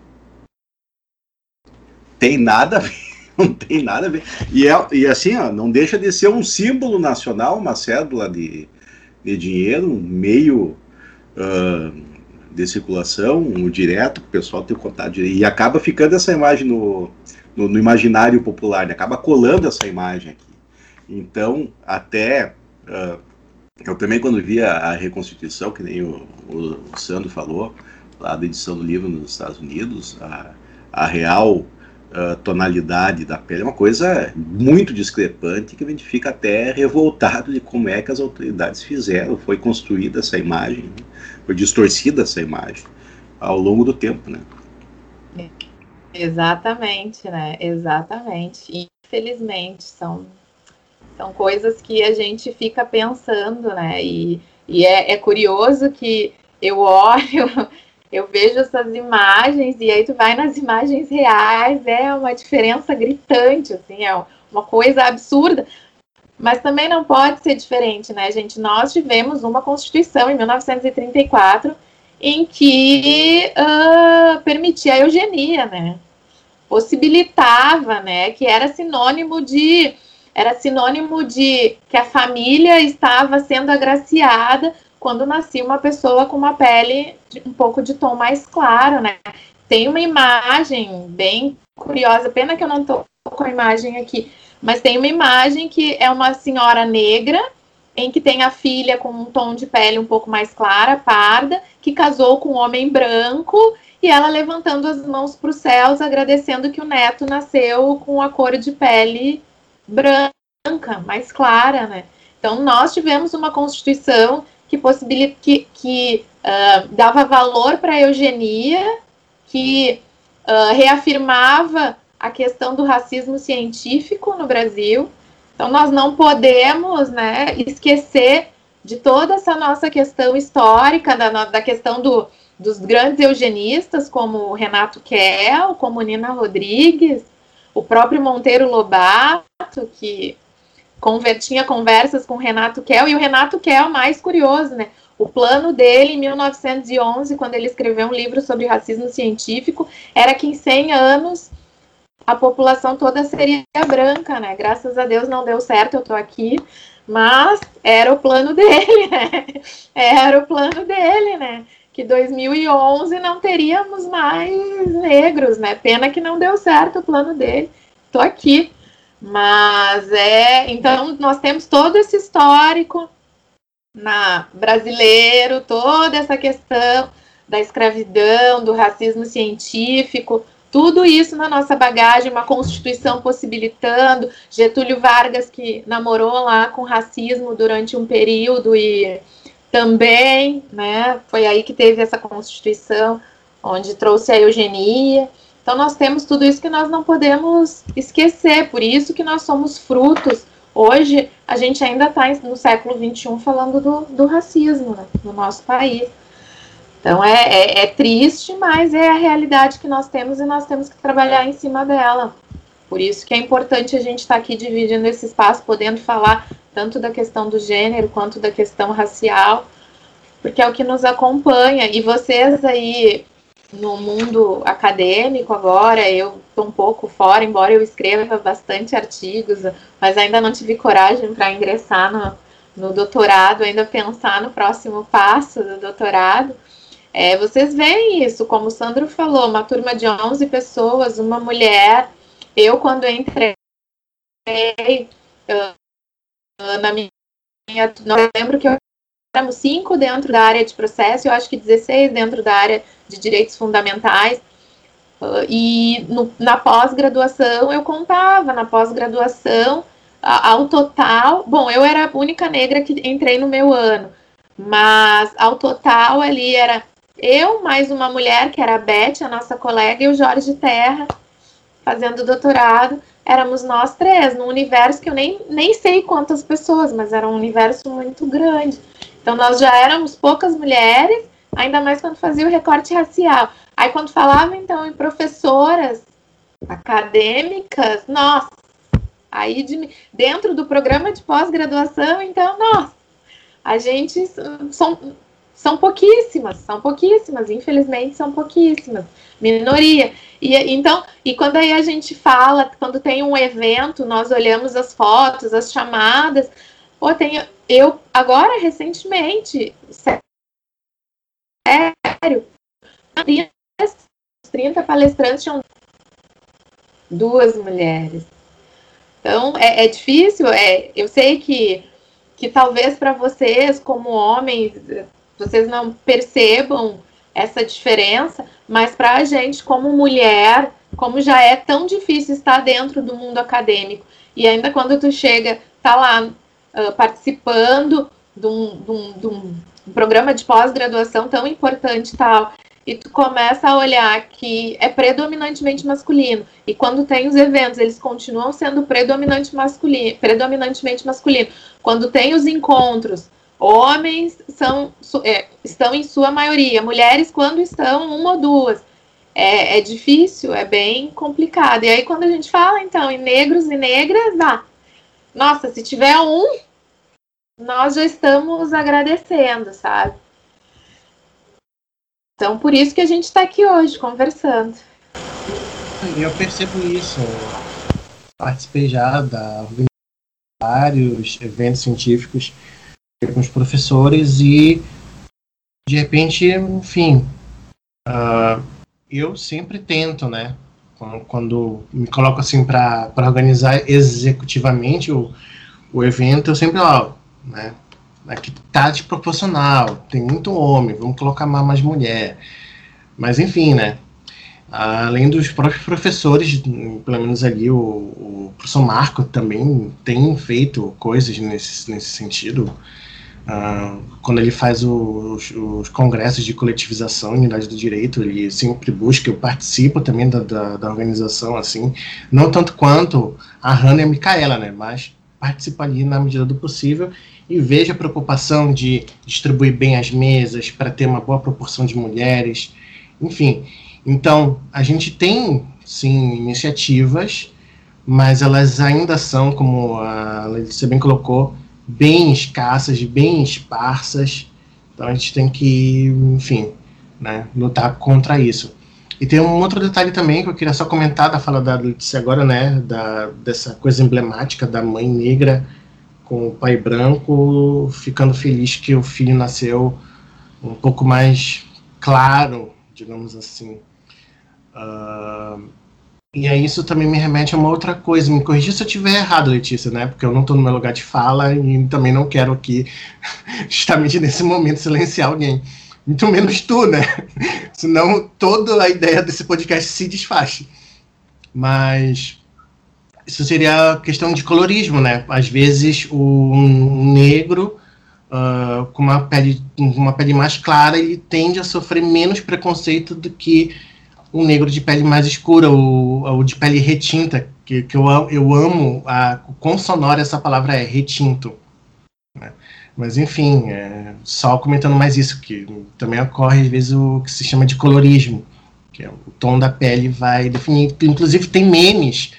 Tem nada a ver. Não tem nada a ver. E, é, e assim, ó, não deixa de ser um símbolo nacional, uma cédula de, de dinheiro, um meio. Uh, de circulação, o direto, o pessoal tem contato e acaba ficando essa imagem no, no, no imaginário popular, né? acaba colando essa imagem aqui. Então, até uh, eu também quando vi a, a reconstituição, que nem o, o, o, Sandro falou, lá da edição do livro nos Estados Unidos, a, a real uh, tonalidade da pele é uma coisa muito discrepante que a gente fica até revoltado de como é que as autoridades fizeram, foi construída essa imagem. Né? foi distorcida essa imagem ao longo do tempo, né? Exatamente, né? Exatamente. Infelizmente, são, são coisas que a gente fica pensando, né? E, e é, é curioso que eu olho, eu vejo essas imagens, e aí tu vai nas imagens reais, é uma diferença gritante, assim, é uma coisa absurda. Mas também não pode ser diferente, né, gente? Nós tivemos uma Constituição em 1934 em que uh, permitia a eugenia, né? Possibilitava, né? Que era sinônimo de era sinônimo de que a família estava sendo agraciada quando nascia uma pessoa com uma pele um pouco de tom mais claro, né? tem uma imagem bem curiosa, pena que eu não estou com a imagem aqui, mas tem uma imagem que é uma senhora negra em que tem a filha com um tom de pele um pouco mais clara, parda, que casou com um homem branco e ela levantando as mãos para os céus, agradecendo que o neto nasceu com a cor de pele branca, mais clara, né? Então nós tivemos uma constituição que possibilita que, que uh, dava valor para a eugenia, que uh, reafirmava a questão do racismo científico no Brasil. Então, nós não podemos né, esquecer de toda essa nossa questão histórica, da, da questão do, dos grandes eugenistas, como Renato Kell, como Nina Rodrigues, o próprio Monteiro Lobato, que tinha conversas com Renato Kell, e o Renato Kell, mais curioso, né? O plano dele, em 1911, quando ele escreveu um livro sobre racismo científico, era que em 100 anos a população toda seria branca, né? Graças a Deus não deu certo, eu tô aqui, mas era o plano dele, né? Era o plano dele, né? Que 2011 não teríamos mais negros, né? Pena que não deu certo o plano dele. Tô aqui. Mas é, então nós temos todo esse histórico na brasileiro, toda essa questão da escravidão, do racismo científico, tudo isso na nossa bagagem, uma constituição possibilitando, Getúlio Vargas que namorou lá com racismo durante um período e também, né, foi aí que teve essa constituição onde trouxe a eugenia. Então nós temos tudo isso que nós não podemos esquecer, por isso que nós somos frutos. Hoje a gente ainda está no século XXI falando do, do racismo né, no nosso país. Então é, é, é, triste, mas é a realidade que nós temos e nós temos que trabalhar em cima dela. Por isso que é importante a gente estar tá aqui dividindo esse espaço, podendo falar tanto da questão do gênero quanto da questão racial, porque é o que nos acompanha. E vocês aí no mundo acadêmico agora, eu estou um pouco fora, embora eu escreva bastante artigos, mas ainda não tive coragem para ingressar no, no doutorado, ainda pensar no próximo passo do doutorado. É, vocês veem isso, como o Sandro falou, uma turma de 11 pessoas, uma mulher. Eu, quando entrei uh, na minha. Não lembro que eu éramos cinco dentro da área de processo, eu acho que 16 dentro da área de direitos fundamentais. Uh, e no, na pós-graduação eu contava, na pós-graduação, ao total. Bom, eu era a única negra que entrei no meu ano, mas ao total ali era eu, mais uma mulher, que era a Beth, a nossa colega, e o Jorge Terra, fazendo doutorado. Éramos nós três, num universo que eu nem, nem sei quantas pessoas, mas era um universo muito grande. Então, nós já éramos poucas mulheres, ainda mais quando fazia o recorte racial. Aí, quando falava, então, em professoras acadêmicas, nossa, aí de, dentro do programa de pós-graduação, então, nossa, a gente são, são pouquíssimas, são pouquíssimas, infelizmente são pouquíssimas, minoria. E então, e quando aí a gente fala, quando tem um evento, nós olhamos as fotos, as chamadas, pô, tem eu agora recentemente, sério, 30 palestrantes tinham duas mulheres. Então, é, é difícil, é, eu sei que, que talvez para vocês, como homens, vocês não percebam essa diferença, mas para a gente, como mulher, como já é tão difícil estar dentro do mundo acadêmico, e ainda quando tu chega, tá lá uh, participando de um, de, um, de um, programa de pós-graduação tão importante tal, e tu começa a olhar que é predominantemente masculino, e quando tem os eventos, eles continuam sendo predominante masculino, predominantemente masculino. Quando tem os encontros, Homens são, é, estão em sua maioria, mulheres, quando estão, uma ou duas. É, é, difícil, é bem complicado. E aí, quando a gente fala, então, em negros e negras, ah, nossa, se tiver um, nós já estamos agradecendo, sabe? Então, por isso que a gente está aqui hoje conversando. Eu percebo isso. Participei já da vários eventos científicos com os professores e de repente, enfim, uh, eu sempre tento, né? Quando me coloco assim para organizar executivamente o, o evento, eu sempre, ó, né? Aqui tá desproporcional, tem muito homem, vamos colocar mais mulher. Mas enfim, né? Além dos próprios professores, pelo menos ali o, o professor Marco também tem feito coisas nesse, nesse sentido. Uh, quando ele faz os, os, congressos de coletivização e unidade do direito, ele sempre busca, eu participo também da, da, da organização, assim, não tanto quanto a Hannah e a Micaela, né, mas participo ali na medida do possível e vejo a preocupação de distribuir bem as mesas para ter uma boa proporção de mulheres, enfim. Então, a gente tem, sim, iniciativas, mas elas ainda são, como a Letícia bem colocou, bem escassas, bem esparsas. Então a gente tem que, enfim, né, lutar contra isso. E tem um outro detalhe também que eu queria só comentar da fala da Letícia agora, né, da, dessa coisa emblemática da mãe negra com o pai branco ficando feliz que o filho nasceu um pouco mais claro, digamos assim. Uh, e aí isso também me remete a uma outra coisa. Me corrija se eu estiver errado, Letícia, né? Porque eu não estou no meu lugar de fala e também não quero aqui, justamente nesse momento, silenciar alguém. Muito menos tu, né? Senão toda a ideia desse podcast se desfaz. Mas isso seria questão de colorismo, né? Às vezes o negro uh, com uma pele, uma pele mais clara ele tende a sofrer menos preconceito do que um negro de pele mais escura, ou, ou de pele retinta, que, que eu, eu amo a quão sonora essa palavra é, retinto. Mas enfim, é, só comentando mais isso, que também ocorre às vezes o que se chama de colorismo, que é o tom da pele vai definir. Inclusive tem memes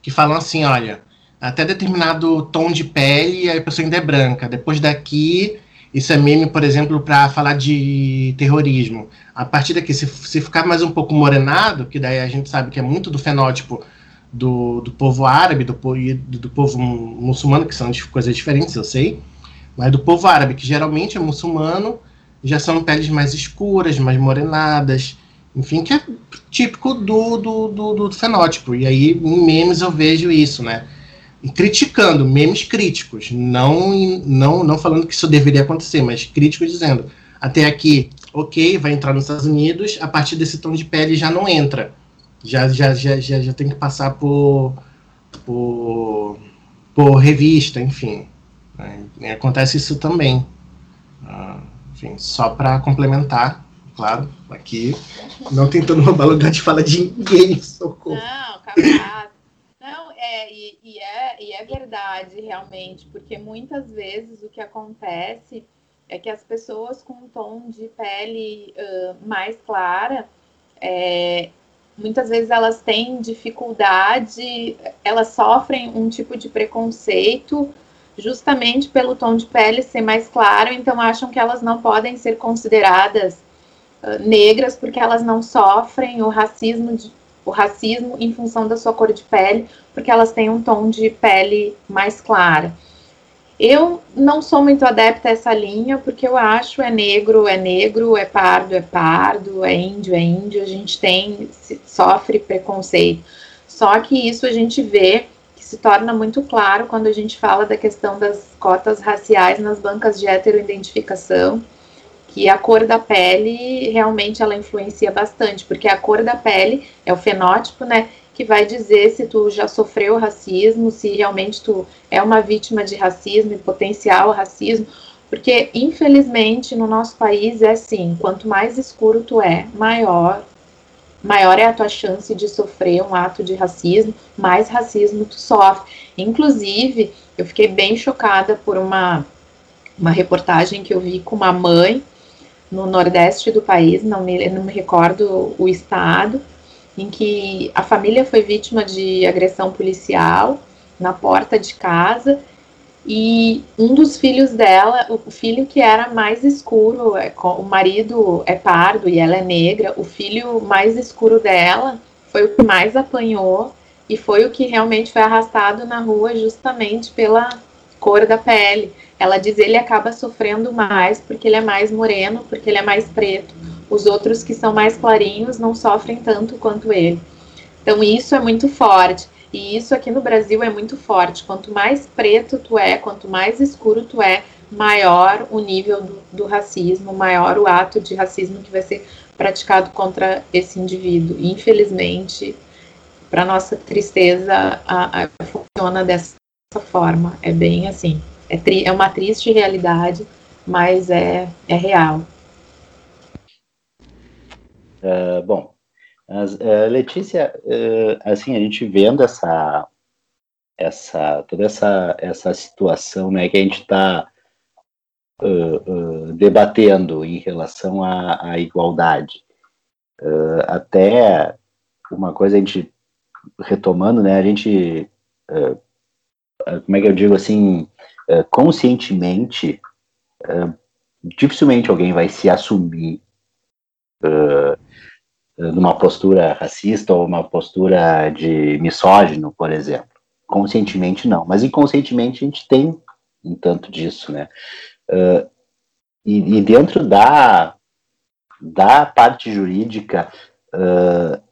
que falam assim, olha, até determinado tom de pele a pessoa ainda é branca, depois daqui isso é meme, por exemplo, para falar de terrorismo. A partir daqui, se, se ficar mais um pouco morenado, que daí a gente sabe que é muito do fenótipo do, do povo árabe, do, do, do povo muçulmano, que são coisas diferentes, eu sei, mas do povo árabe, que geralmente é muçulmano, já são peles mais escuras, mais morenadas, enfim, que é típico do, do, do, do fenótipo. E aí, em memes, eu vejo isso, né? criticando, memes críticos, não, não, não falando que isso deveria acontecer, mas críticos dizendo, até aqui, ok, vai entrar nos Estados Unidos, a partir desse tom de pele já não entra, já, já, já, já, já tem que passar por, por, por revista, enfim. Né? Acontece isso também. Ah, enfim, só para complementar, claro, aqui, não tentando roubar lugar de fala de ninguém, socorro. Não, capaz. Não, é, e, e, é, e é verdade, realmente, porque muitas vezes o que acontece é que as pessoas com um tom de pele uh, mais clara, é, muitas vezes elas têm dificuldade, elas sofrem um tipo de preconceito justamente pelo tom de pele ser mais claro, então acham que elas não podem ser consideradas uh, negras porque elas não sofrem o racismo de, o racismo em função da sua cor de pele, porque elas têm um tom de pele mais clara. Eu não sou muito adepta a essa linha, porque eu acho é negro, é negro, é pardo, é pardo, é índio, é índio, a gente tem, sofre preconceito. Só que isso a gente vê se torna muito claro quando a gente fala da questão das cotas raciais nas bancas de heteroidentificação, que a cor da pele realmente ela influencia bastante, porque a cor da pele é o fenótipo, né, que vai dizer se tu já sofreu racismo, se realmente tu é uma vítima de racismo e potencial racismo, porque infelizmente no nosso país é assim, quanto mais escuro tu é, maior maior é a tua chance de sofrer um ato de racismo, mais racismo tu sofre. Inclusive, eu fiquei bem chocada por uma uma reportagem que eu vi com uma mãe no nordeste do país, não me, não me recordo o estado, em que a família foi vítima de agressão policial na porta de casa e um dos filhos dela, o filho que era mais escuro, é, o marido é pardo e ela é negra, o filho mais escuro dela foi o que mais apanhou e foi o que realmente foi arrastado na rua justamente pela cor da pele. Ela diz ele acaba sofrendo mais porque ele é mais moreno, porque ele é mais preto, os outros que são mais clarinhos não sofrem tanto quanto ele. Então isso é muito forte. E isso aqui no Brasil é muito forte. Quanto mais preto tu é, quanto mais escuro tu é, maior o nível do, do racismo, maior o ato de racismo que vai ser praticado contra esse indivíduo. Infelizmente, para nossa tristeza, a, a, funciona dessa forma. É bem assim. É, tri, é uma triste realidade, mas é, é real. Uh, bom, as, uh, Letícia, uh, assim, a gente vendo essa, essa toda essa, essa situação né, que a gente está debatendo em relação à, à igualdade, até uma coisa a gente retomando, né, a gente, como é que eu digo assim, conscientemente, dificilmente alguém vai se assumir uh, numa postura racista ou uma postura de misógino, por exemplo. Conscientemente não, mas inconscientemente a gente tem um tanto disso, né? Uh, e, e, dentro da, da parte jurídica, uh,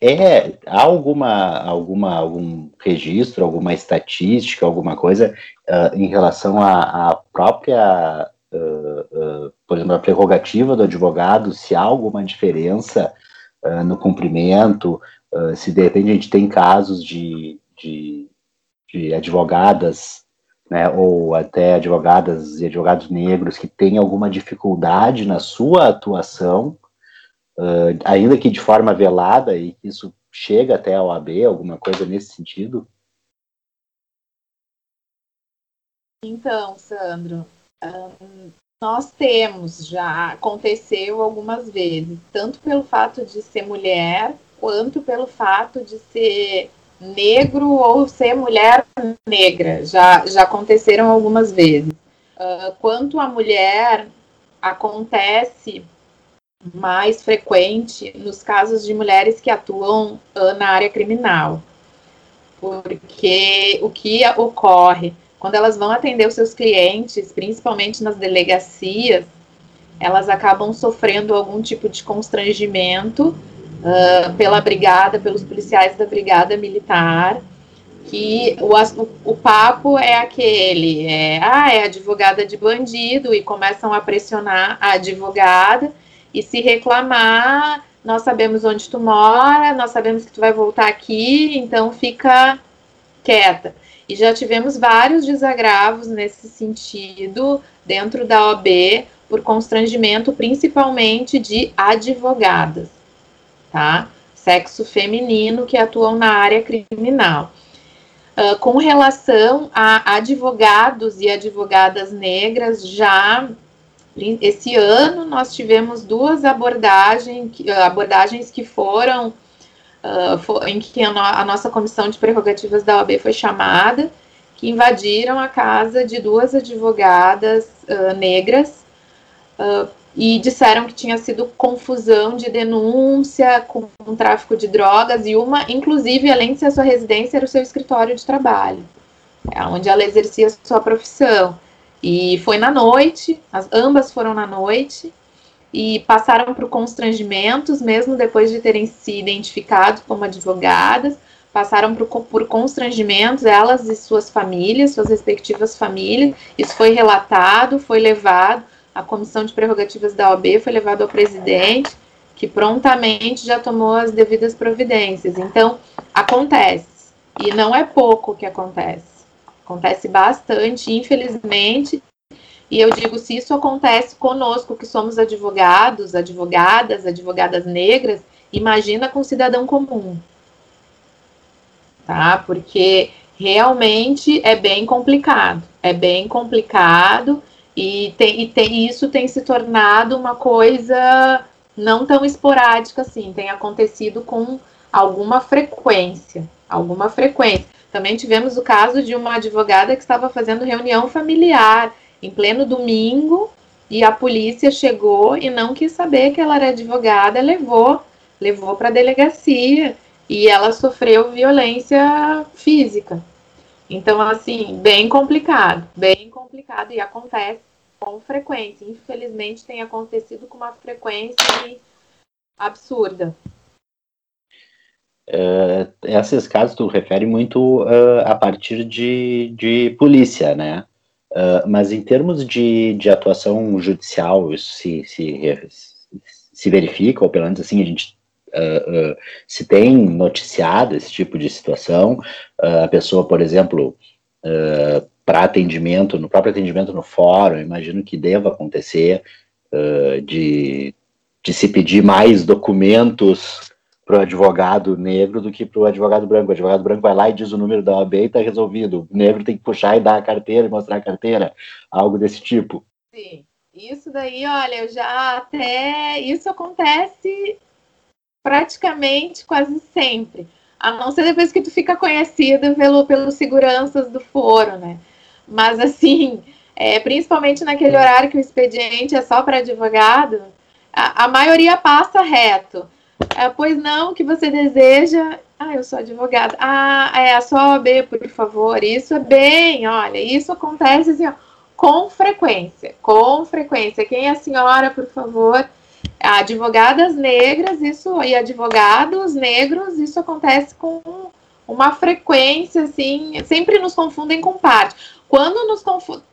é há alguma, alguma algum registro, alguma estatística, alguma coisa uh, em relação à própria uh, por exemplo, a prerrogativa do advogado, se há alguma diferença no cumprimento, se de repente a gente tem casos de, de, de advogadas né, ou até advogadas e advogados negros que têm alguma dificuldade na sua atuação, uh, ainda que de forma velada, e isso chega até a OAB, alguma coisa nesse sentido? Então, Sandro, nós temos, já aconteceu algumas vezes, tanto pelo fato de ser mulher, quanto pelo fato de ser negro ou ser mulher negra. Já, já aconteceram algumas vezes. Uh, quanto a mulher, acontece mais frequente nos casos de mulheres que atuam uh, na área criminal. Porque o que ocorre quando elas vão atender os seus clientes, principalmente nas delegacias, elas acabam sofrendo algum tipo de constrangimento uh, pela brigada, pelos policiais da brigada militar, que o, o, papo é aquele, é, ah, é advogada de bandido, e começam a pressionar a advogada, e se reclamar, nós sabemos onde tu mora, nós sabemos que tu vai voltar aqui, então fica quieta. E já tivemos vários desagravos nesse sentido dentro da OB por constrangimento, principalmente de advogadas, tá? Sexo feminino que atuam na área criminal. Uh, com relação a advogados e advogadas negras, já esse ano nós tivemos duas abordagens, abordagens que foram uh, em que a, no, a, nossa comissão de prerrogativas da OAB foi chamada, que invadiram a casa de duas advogadas uh, negras uh, e disseram que tinha sido confusão de denúncia com, com tráfico de drogas e uma, inclusive, além de ser a sua residência, era o seu escritório de trabalho, é onde ela exercia a sua profissão. E foi na noite, as, ambas foram na noite, e passaram por constrangimentos, mesmo depois de terem se identificado como advogadas, passaram por, por constrangimentos, elas e suas famílias, suas respectivas famílias. Isso foi relatado, foi levado à comissão de prerrogativas da OAB, foi levado ao presidente, que prontamente já tomou as devidas providências. Então, acontece. E não é pouco que acontece. Acontece bastante, infelizmente, e eu digo, se isso acontece conosco, que somos advogados, advogadas, advogadas negras, imagina com cidadão comum. Tá? Porque realmente é bem complicado. É bem complicado e, tem, e tem, isso tem se tornado uma coisa não tão esporádica assim, tem acontecido com alguma frequência. Alguma frequência. Também tivemos o caso de uma advogada que estava fazendo reunião familiar em pleno domingo, e a polícia chegou e não quis saber que ela era advogada, levou, levou para a delegacia e ela sofreu violência física. Então, assim, bem complicado, bem complicado e acontece com frequência. Infelizmente, tem acontecido com uma frequência absurda. Uh, esses casos tu refere muito uh, a partir de, de polícia, né? Uh, mas em termos de, de atuação judicial, isso se, se, se verifica, ou pelo menos assim a gente se tem noticiado esse tipo de situação. a pessoa, por exemplo, para atendimento, no próprio atendimento no fórum, imagino que deva acontecer de, de se pedir mais documentos para o advogado negro do que para o advogado branco. O advogado branco vai lá e diz o número da OAB e está resolvido. O negro tem que puxar e dar a carteira e mostrar a carteira, algo desse tipo. Sim, isso daí, olha, eu já até. Isso acontece praticamente quase sempre. A não ser depois que tu fica conhecido pelo, pelos seguranças do foro, né? Mas assim, é, principalmente naquele horário que o expediente é só para advogado, a, a maioria passa reto. É, pois não, o que você deseja? Ah, eu sou advogada. Ah, é a sua OAB, por favor. Isso é bem, olha, isso acontece assim, ó, com frequência, com frequência. Quem é a senhora, por favor? Advogadas negras, isso, e advogados negros, isso acontece com uma frequência, assim, sempre nos confundem com parte. Quando, nos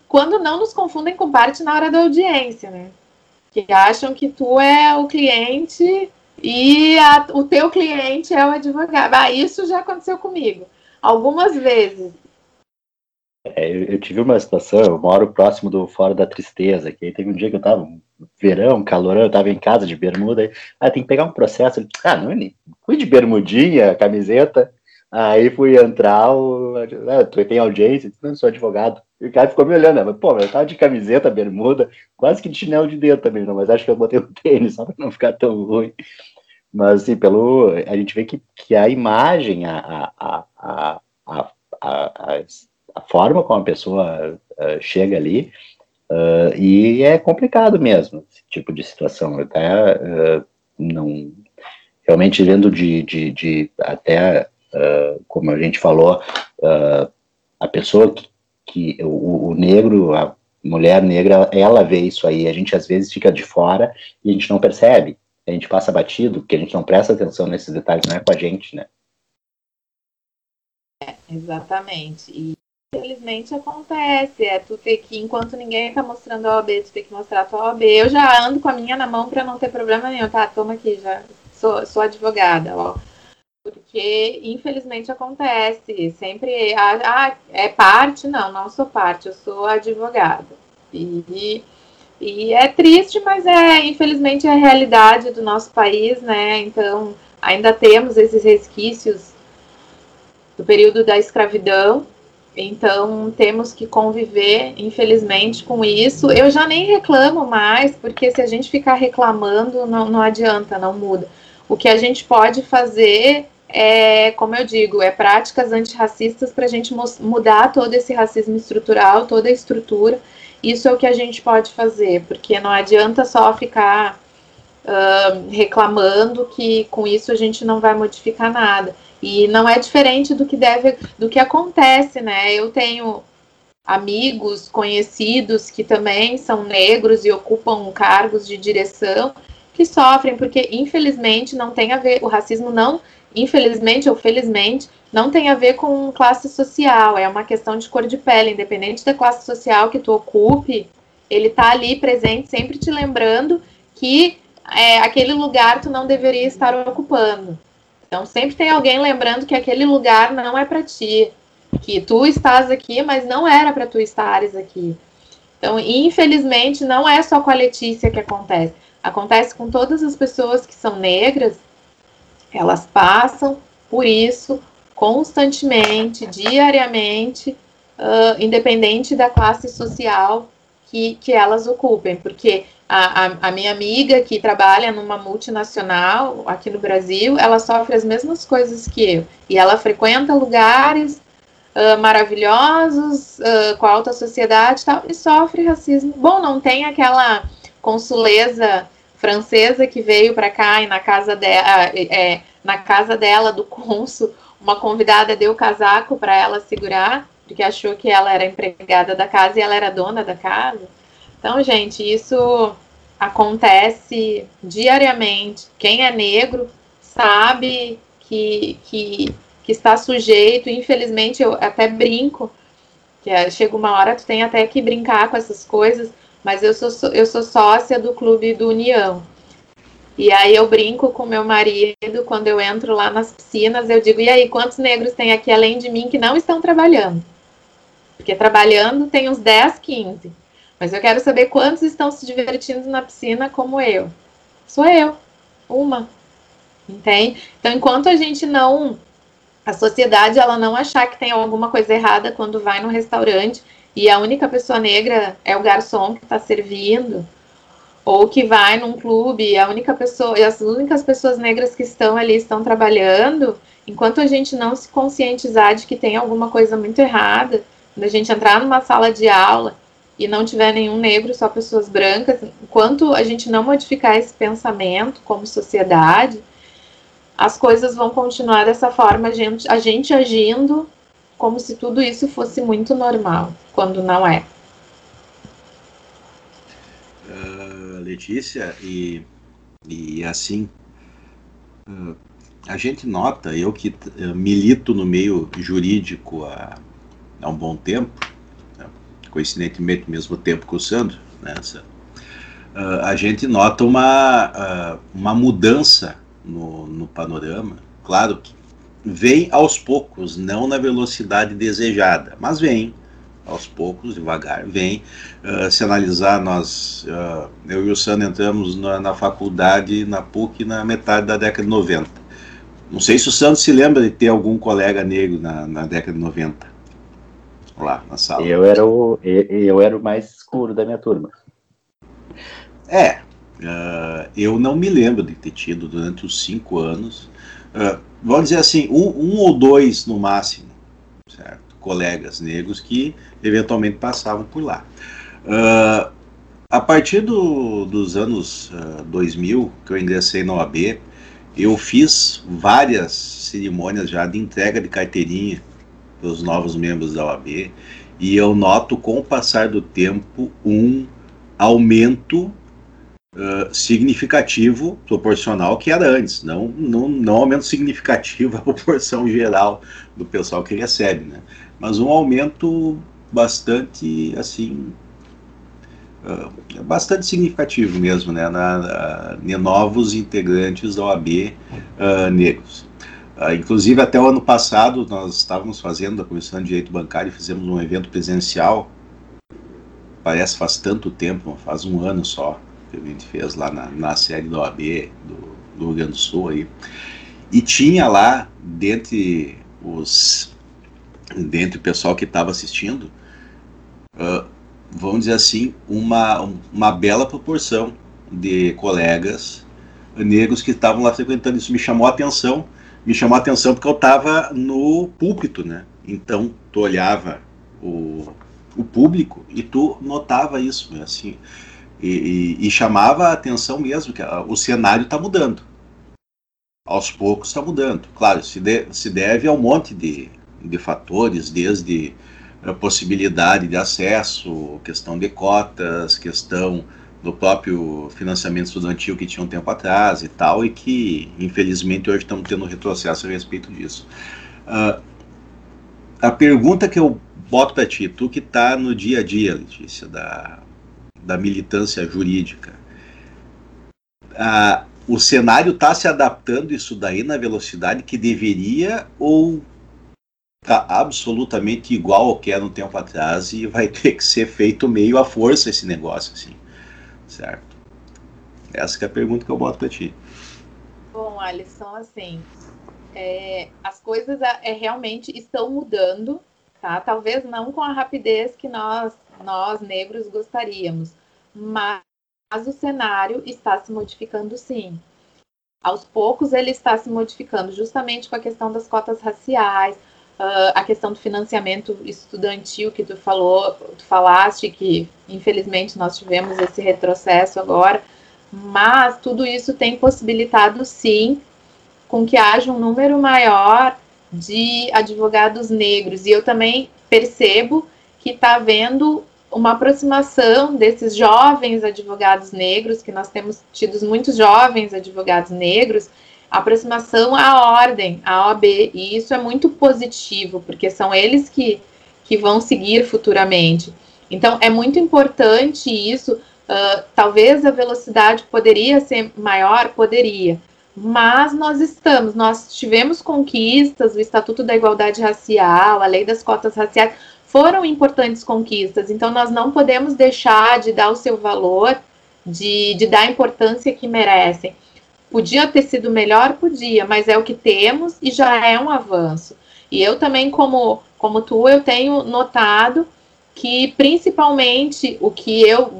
quando não nos confundem com parte na hora da audiência, né? Que acham que tu é o cliente e a, o teu cliente é o advogado. Ah, isso já aconteceu comigo algumas vezes. É, eu, tive uma situação, eu moro próximo do Fora da Tristeza, que aí teve um dia que eu tava, verão, calorão, eu tava em casa de bermuda, aí, ah, tem que pegar um processo, ah, não, fui de bermudinha, camiseta, aí fui entrar, o, ah, tu tem audiência, não sou advogado, e o cara ficou me olhando, mas, pô, eu tava de camiseta, bermuda, quase que de chinelo de dedo também, não, mas acho que eu botei um tênis, só pra não ficar tão ruim. Mas, assim, pelo, a gente vê que, que a imagem, a, a, a, a, a, a forma como a pessoa uh, chega ali, uh, e é complicado mesmo, esse tipo de situação. Até uh, não. Realmente, vendo de, de, de até, como a gente falou, a pessoa que, que o, o negro, a mulher negra, ela vê isso aí, a gente às vezes fica de fora e a gente não percebe a gente passa batido, porque a gente não presta atenção nesses detalhes, não é com a gente, né? É, exatamente. E infelizmente acontece. É tu ter que, enquanto ninguém tá mostrando a OAB, tu tem que mostrar a tua OAB. Eu já ando com a minha na mão para não ter problema nenhum. Tá, toma aqui, já sou, sou advogada, ó. Porque infelizmente acontece. Sempre. Ah, ah, é parte? Não, não sou parte, eu sou advogada. E e é triste, mas é infelizmente é a realidade do nosso país, né? Então ainda temos esses resquícios do período da escravidão. Então temos que conviver, infelizmente, com isso. Eu já nem reclamo mais, porque se a gente ficar reclamando, não, não adianta, não muda. O que a gente pode fazer é, como eu digo, é práticas antirracistas para a gente mudar todo esse racismo estrutural, toda a estrutura isso é o que a gente pode fazer, porque não adianta só ficar uh, reclamando que com isso a gente não vai modificar nada. E não é diferente do que deve, do que acontece, né? Eu tenho amigos, conhecidos que também são negros e ocupam cargos de direção que sofrem, porque infelizmente não tem a ver, o racismo não, infelizmente ou felizmente, não tem a ver com classe social, é uma questão de cor de pele, independente da classe social que tu ocupe, ele tá ali presente, sempre te lembrando que é, aquele lugar tu não deveria estar ocupando. Então sempre tem alguém lembrando que aquele lugar não é para ti, que tu estás aqui, mas não era para tu estares aqui. Então, infelizmente, não é só com a Letícia que acontece. Acontece com todas as pessoas que são negras, elas passam por isso constantemente, diariamente, uh, independente da classe social que, que elas ocupem, porque a, a, a, minha amiga que trabalha numa multinacional aqui no Brasil, ela sofre as mesmas coisas que eu, e ela frequenta lugares uh, maravilhosos, uh, com alta sociedade e tal, e sofre racismo. Bom, não tem aquela consuleza francesa que veio para cá e na casa dela, é, na casa dela do cônsul uma convidada deu casaco para ela segurar, porque achou que ela era empregada da casa e ela era dona da casa. Então, gente, isso acontece diariamente. Quem é negro sabe que, que, que está sujeito, infelizmente, eu até brinco, que é, chega uma hora tu tem até que brincar com essas coisas, mas eu sou, eu sou sócia do clube do União. E aí eu brinco com meu marido quando eu entro lá nas piscinas, eu digo, e aí, quantos negros tem aqui além de mim que não estão trabalhando? Porque trabalhando tem uns 10, 15. Mas eu quero saber quantos estão se divertindo na piscina como eu. Sou eu, uma. Entende? Então, enquanto a gente não. A sociedade ela não achar que tem alguma coisa errada quando vai no restaurante e a única pessoa negra é o garçom que está servindo, ou que vai num clube, a única pessoa, e as únicas pessoas negras que estão ali estão trabalhando, enquanto a gente não se conscientizar de que tem alguma coisa muito errada, quando a gente entrar numa sala de aula e não tiver nenhum negro, só pessoas brancas, enquanto a gente não modificar esse pensamento como sociedade, as coisas vão continuar dessa forma, a gente, a gente agindo como se tudo isso fosse muito normal, quando não é. Uh, Letícia, e, e assim, uh, a gente nota, eu que uh, milito no meio jurídico há há um bom tempo, né? coincidentemente mesmo tempo que o Sandro, nessa, né? a gente nota uma, uma mudança no, no panorama. Claro que vem aos poucos, não na velocidade desejada, mas vem aos poucos, devagar, vem. Uh, se analisar, nós, uh, eu e o Sandro entramos na, na, faculdade, na PUC, na metade da década de 90. Não sei se o Sandro se lembra de ter algum colega negro na, na década de 90 lá na sala. Eu era o, eu era o mais escuro da minha turma. É, uh, eu não me lembro de ter tido durante os cinco anos, uh, vamos dizer assim, um, um, ou dois no máximo, certo? Colegas negros que eventualmente passavam por lá. Uh, a partir do, dos anos uh, 2000, que eu ingressei na OAB, eu fiz várias cerimônias já de entrega de carteirinha dos novos membros da OAB, e eu noto com o passar do tempo um aumento uh, significativo, proporcional que era antes, não, não, não aumento significativo a proporção geral do pessoal que recebe, né? mas um aumento bastante assim bastante significativo mesmo, né, na, na, novos integrantes da OAB uh, negros. Uh, inclusive, até o ano passado, nós estávamos fazendo a Comissão de Direito Bancário fizemos um evento presencial. Parece faz tanto tempo, faz um ano só, que a gente fez lá na, na sede da OAB do, do Rio Grande do Sul. Aí. E tinha lá, dentre os dentre o pessoal que estava assistindo, uh, vamos dizer assim, uma, uma bela proporção de colegas negros que estavam lá frequentando. Isso me chamou a atenção, me chamou a atenção porque eu estava no púlpito, né? Então, tu olhava o, o público e tu notava isso, né? assim, e, e, e chamava a atenção mesmo que o cenário está mudando. Aos poucos está mudando. Claro, se, de, se deve a um monte de, de fatores, desde a possibilidade de acesso, questão de cotas, questão do próprio financiamento estudantil que tinha um tempo atrás e tal, e que infelizmente hoje estamos tendo retrocesso a respeito disso. Uh, a pergunta que eu boto para ti, tu que está no dia a dia, Letícia, da, da militância jurídica, uh, o cenário está se adaptando isso daí na velocidade que deveria ou está absolutamente igual ao que era no tempo atrás e vai ter que ser feito meio à força esse negócio assim? certo? Essa é a pergunta que eu boto para ti. Bom, Alisson, assim, é, as coisas é, é, realmente estão mudando, tá? Talvez não com a rapidez que nós, nós negros gostaríamos, mas, o cenário está se modificando sim. Aos poucos ele está se modificando, justamente com a questão das cotas raciais, uh, a questão do financiamento estudantil que tu falou, tu falaste que infelizmente nós tivemos esse retrocesso agora, mas tudo isso tem possibilitado sim com que haja um número maior de advogados negros. E eu também percebo que está havendo uma aproximação desses jovens advogados negros, que nós temos tido muitos jovens advogados negros, aproximação à ordem, à OAB, e isso é muito positivo, porque são eles que, que vão seguir futuramente. Então, é muito importante isso. Uh, talvez a velocidade poderia ser maior, poderia, mas nós estamos, nós tivemos conquistas, o Estatuto da Igualdade Racial, a Lei das Cotas Raciais, foram importantes conquistas, então nós não podemos deixar de dar o seu valor, de, de dar a importância que merecem. Podia ter sido melhor? Podia, mas é o que temos e já é um avanço. E eu também, como, como tu, eu tenho notado que principalmente o que eu,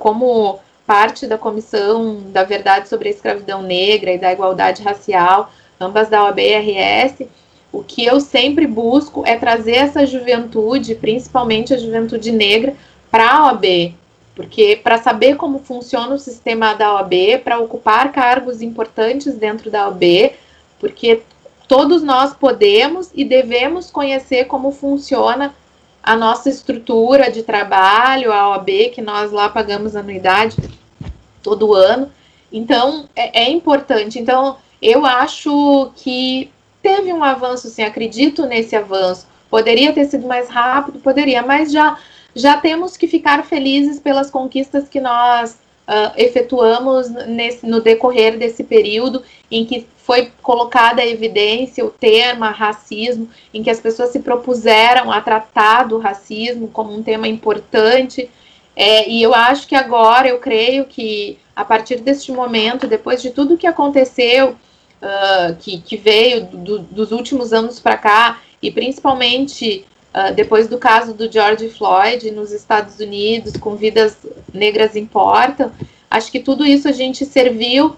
como parte da Comissão da Verdade sobre a Escravidão Negra e da Igualdade Racial, ambas da OAB-RS, o que eu sempre busco é trazer essa juventude, principalmente a juventude negra, para a OAB, porque para saber como funciona o sistema da OAB, para ocupar cargos importantes dentro da OAB, porque todos nós podemos e devemos conhecer como funciona a nossa estrutura de trabalho, a OAB, que nós lá pagamos anuidade todo ano. Então, é, é importante. Então, eu acho que teve um avanço, sim, acredito nesse avanço. Poderia ter sido mais rápido, poderia, mas já, já temos que ficar felizes pelas conquistas que nós uh, efetuamos nesse, no decorrer desse período em que foi colocada a evidência o termo racismo, em que as pessoas se propuseram a tratar do racismo como um tema importante. É, e eu acho que agora, eu creio que a partir deste momento, depois de tudo que aconteceu, uh, que, que, veio do, dos últimos anos para cá, e principalmente uh, depois do caso do George Floyd nos Estados Unidos, com vidas negras importam, acho que tudo isso a gente serviu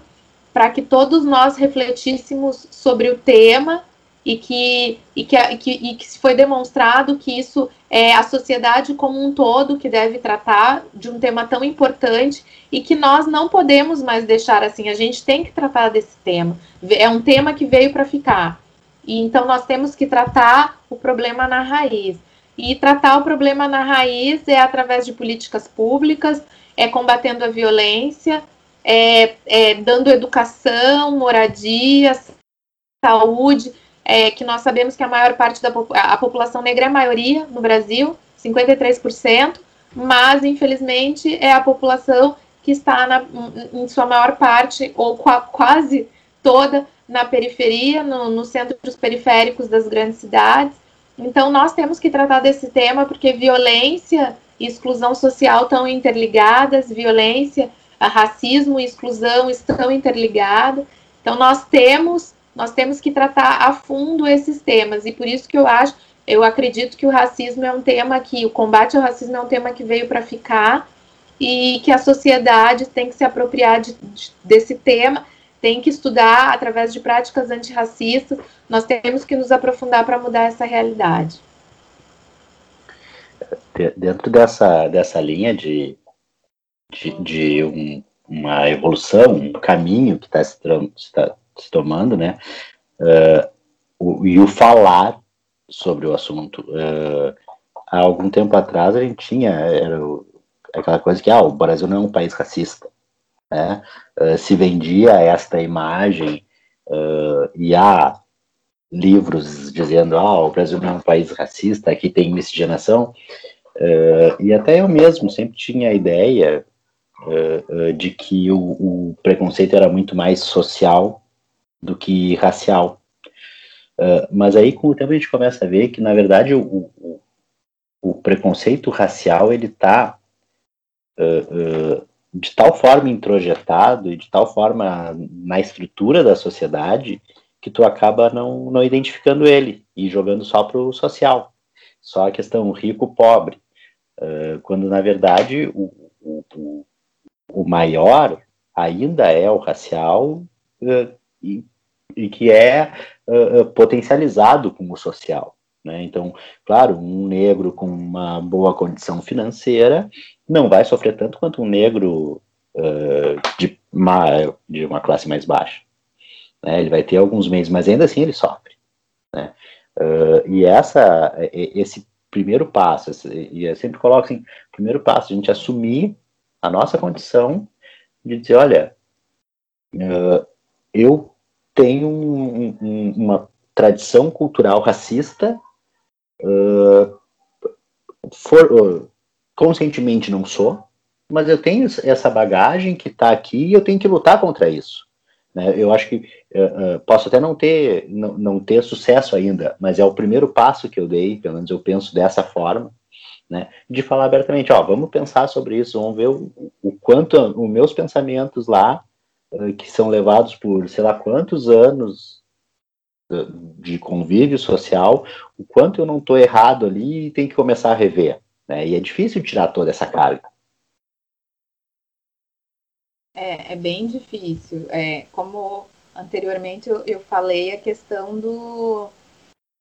para que todos nós refletíssemos sobre o tema e que, e que, e que, e que foi demonstrado que isso é a sociedade como um todo que deve tratar de um tema tão importante e que nós não podemos mais deixar assim, a gente tem que tratar desse tema. É um tema que veio para ficar. E então nós temos que tratar o problema na raiz. E tratar o problema na raiz é através de políticas públicas, é combatendo a violência, é, é dando educação, moradia, saúde, é, que nós sabemos que a maior parte da a população negra é a maioria no Brasil, 53%, mas infelizmente é a população que está na, em sua maior parte, ou quase toda, na periferia, no, nos centros periféricos das grandes cidades. Então, nós temos que tratar desse tema porque violência e exclusão social estão interligadas, violência, racismo e exclusão estão interligadas. Então, nós temos nós temos que tratar a fundo esses temas, e por isso que eu acho, eu acredito que o racismo é um tema que, o combate ao racismo é um tema que veio para ficar, e que a sociedade tem que se apropriar de, de, desse tema, tem que estudar através de práticas antirracistas, nós temos que nos aprofundar para mudar essa realidade. Dentro dessa, dessa linha de, de, de um, uma evolução, um caminho que está se, tá, tomando, né? Uh, o, e o falar sobre o assunto. Uh, há algum tempo atrás a gente tinha era o, aquela coisa que ah, o Brasil não é um país racista, né? Uh, se vendia esta imagem e há livros dizendo ah, o Brasil não é um país racista, aqui tem miscigenação. e até eu mesmo sempre tinha a ideia de que o, o preconceito era muito mais social do que racial. Uh, mas aí, com o tempo, a gente começa a ver que, na verdade, o, o, o preconceito racial ele está uh, uh, de tal forma introjetado e de tal forma na estrutura da sociedade que tu acaba não, não identificando ele e jogando só para o social, só a questão rico-pobre, quando, na verdade, o, o, o maior ainda é o racial e e que é uh, potencializado com o social. Né? Então, claro, um negro com uma boa condição financeira não vai sofrer tanto quanto um negro uh, de, uma, de uma classe mais baixa. Né? Ele vai ter alguns meios, mas ainda assim ele sofre. Né? Uh, e essa, esse primeiro passo, e eu sempre coloco assim, primeiro passo, a gente assumir a nossa condição de dizer, olha, uh, eu tenho um, um, uma tradição cultural racista, uh, for, uh, conscientemente não sou, mas eu tenho essa bagagem que está aqui e eu tenho que lutar contra isso. Né? Eu acho que uh, posso até não ter, não, não, ter sucesso ainda, mas é o primeiro passo que eu dei, pelo menos eu penso dessa forma, né? de falar abertamente, ó, vamos pensar sobre isso, vamos ver o, o quanto os meus pensamentos lá, que são levados por sei lá quantos anos de convívio social, o quanto eu não estou errado ali e tem que começar a rever. Né? E é difícil tirar toda essa carga. É, é bem difícil. É, como anteriormente eu, eu falei, a questão do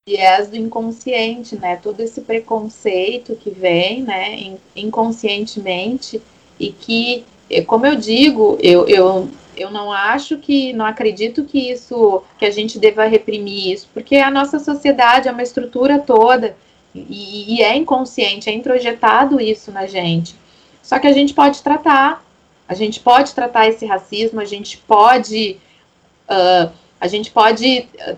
viés do inconsciente, né? Todo esse preconceito que vem, né, inconscientemente e que, como eu digo, eu, eu, eu não acho que, não acredito que isso, que a gente deva reprimir isso, porque a nossa sociedade é uma estrutura toda e, e é inconsciente, é introjetado isso na gente. Só que a gente pode tratar a gente pode tratar esse racismo, a gente pode, uh, a gente pode ah,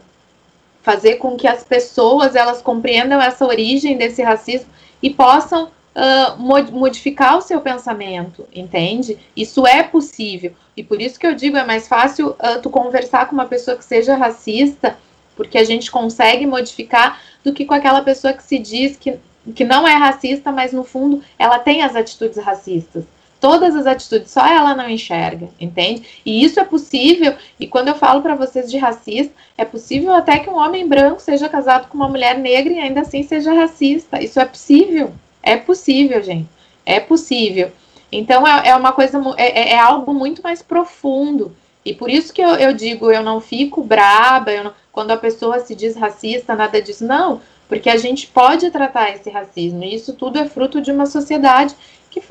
fazer com que as pessoas elas compreendam essa origem desse racismo e possam uh, modificar o seu pensamento, entende? Isso é possível e por isso que eu digo é mais fácil uh, tu conversar com uma pessoa que seja racista, porque a gente consegue modificar do que com aquela pessoa que se diz que, que não é racista, mas no fundo ela tem as atitudes racistas todas as atitudes, só ela não enxerga, entende? E isso é possível, e quando eu falo para vocês de racista, é possível até que um homem branco seja casado com uma mulher negra e ainda assim seja racista. Isso é possível. É possível, gente. É possível. Então é, é uma coisa, é, é, é algo muito mais profundo. E por isso que eu, eu digo, eu não fico braba, não, quando a pessoa se diz racista, nada disso. Não, porque a gente pode tratar esse racismo. E isso tudo é fruto de uma sociedade que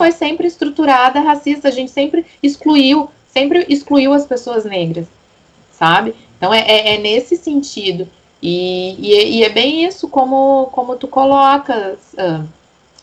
foi sempre estruturada racista, a gente sempre excluiu, sempre excluiu as pessoas negras, sabe? Então é, é, é nesse sentido. E, e, e, é bem isso como, como tu colocas, uh,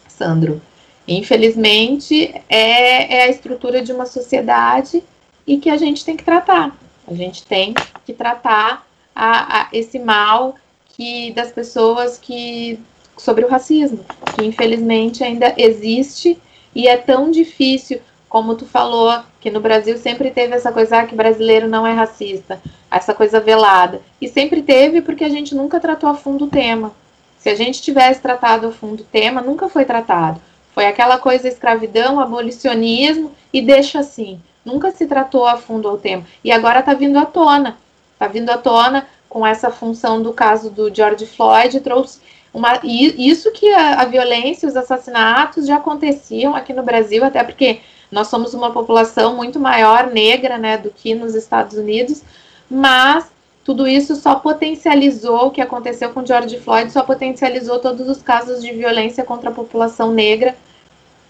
Sandro. Infelizmente, é, é a estrutura de uma sociedade e que a gente tem que tratar. A gente tem que tratar a, a esse mal que das pessoas que sobre o racismo, que infelizmente ainda existe e é tão difícil, como tu falou, que no Brasil sempre teve essa coisa ah, que brasileiro não é racista, essa coisa velada. E sempre teve porque a gente nunca tratou a fundo o tema. Se a gente tivesse tratado a fundo o tema, nunca foi tratado. Foi aquela coisa escravidão, abolicionismo e deixa assim. Nunca se tratou a fundo o tema. E agora está vindo à tona. Está vindo à tona com essa função do caso do George Floyd, trouxe uma, isso que a, a violência, os assassinatos já aconteciam aqui no Brasil, até porque nós somos uma população muito maior negra, né, do que nos Estados Unidos, mas tudo isso só potencializou o que aconteceu com George Floyd, só potencializou todos os casos de violência contra a população negra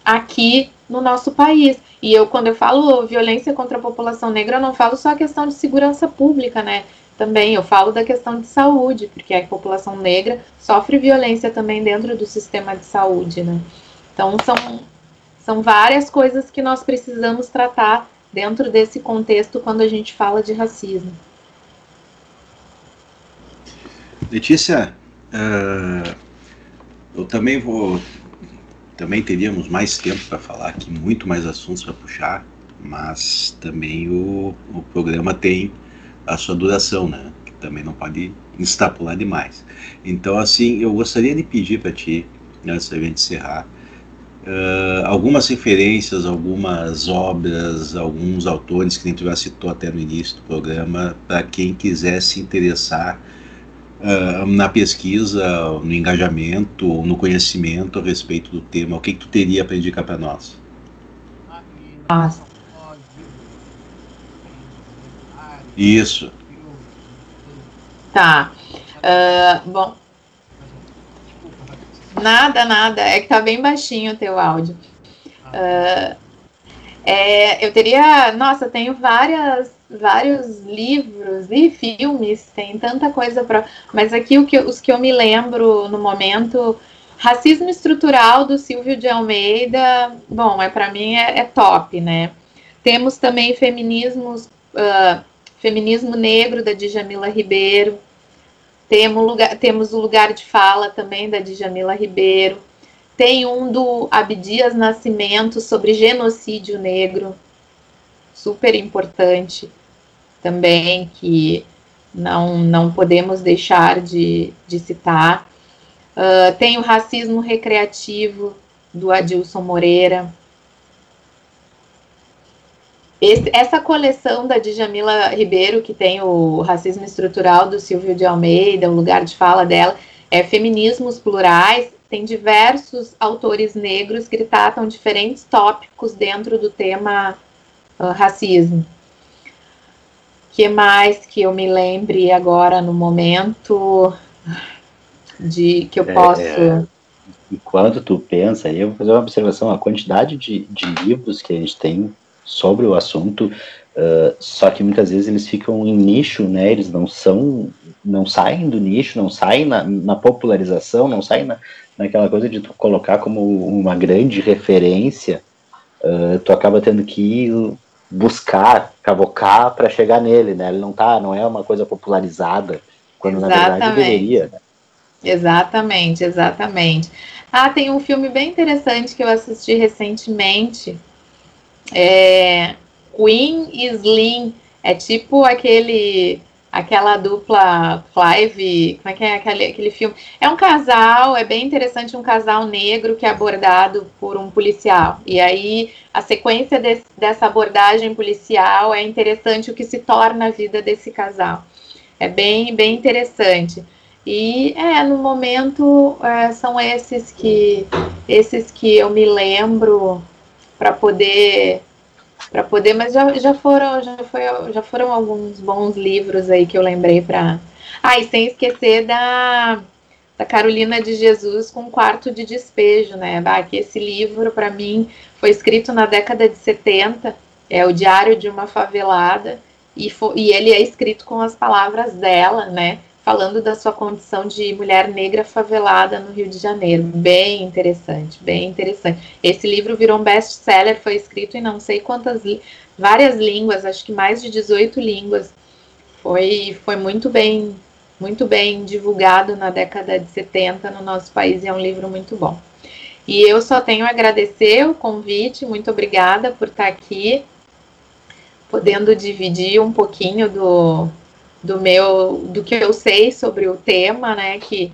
aqui no nosso país. E eu, quando eu falo violência contra a população negra, eu não falo só a questão de segurança pública, né? também eu falo da questão de saúde, porque a população negra sofre violência também dentro do sistema de saúde, né? Então são, são várias coisas que nós precisamos tratar dentro desse contexto quando a gente fala de racismo. Letícia, uh, eu também vou, também teríamos mais tempo para falar aqui, muito mais assuntos para puxar, mas também o, o programa tem a sua duração, né? Que também não pode extrapolar demais. Então, assim, eu gostaria de pedir para ti, antes da gente encerrar, uh, algumas referências, algumas obras, alguns autores que a gente já citou até no início do programa, para quem quiser se interessar uh, na pesquisa, no engajamento, no conhecimento a respeito do tema. O que, que tu teria para indicar para nós? Isso. Tá. Uh, bom. Nada, nada. É que tá bem baixinho o teu áudio. Uh, é, eu teria. Nossa, tenho várias, vários livros e filmes, tem tanta coisa para. Mas aqui o que, os que eu me lembro no momento. Racismo estrutural do Silvio de Almeida, bom, é para mim é, é, top, né? Temos também feminismos, uh, feminismo negro da Djamila Ribeiro. Temos, lugar, temos o lugar de fala também da Djamila Ribeiro. Tem um do Abdias Nascimento sobre genocídio negro, super importante também, que não, não podemos deixar de, de citar. Uh, tem o racismo recreativo do Adilson Moreira. Esse, essa coleção da Djamila Ribeiro, que tem o racismo estrutural do Silvio de Almeida, o lugar de fala dela, é Feminismos Plurais, tem diversos autores negros que tratam diferentes tópicos dentro do tema uh, racismo. que mais que eu me lembre agora no momento? de que eu é, posso. É, enquanto tu pensa, eu vou fazer uma observação: a quantidade de, de livros que a gente tem sobre o assunto, uh, só que muitas vezes eles ficam em nicho, né? Eles não são, não saem do nicho, não saem na, na popularização, não saem na, naquela coisa de tu colocar como uma grande referência. Uh, tu acaba tendo que ir buscar, cavocar para chegar nele, né? Ele não tá, não é uma coisa popularizada, quando Exatamente. na verdade deveria. Né? Exatamente, exatamente. Ah, tem um filme bem interessante que eu assisti recentemente. É Queen e Slim. É tipo aquele aquela dupla Clive, como é que é aquele, aquele filme? É um casal, é bem interessante, um casal negro que é abordado por um policial. E aí a sequência dessa abordagem policial é interessante o que se torna a vida desse casal. É bem, bem interessante. E é, no momento é, são esses que esses que eu me lembro para poder para poder, mas já, já foram já foi já foram alguns bons livros aí que eu lembrei para. Ah, e sem esquecer da da Carolina de Jesus com Quarto de Despejo, né? Bah, que esse livro para mim foi escrito na década de 70, é o Diário de uma Favelada e, foi, e ele é escrito com as palavras dela, né? Falando da sua condição de mulher negra favelada no Rio de Janeiro. Bem interessante, bem interessante. Esse livro virou um best-seller, foi escrito em não sei quantas, várias línguas, acho que mais de 18 línguas. Foi, foi muito bem, muito bem divulgado na década de 70 no nosso país e é um livro muito bom. E eu só tenho a agradecer o convite, muito obrigada por estar aqui, podendo dividir um pouquinho do, do meu, do que eu sei sobre o tema, né? Que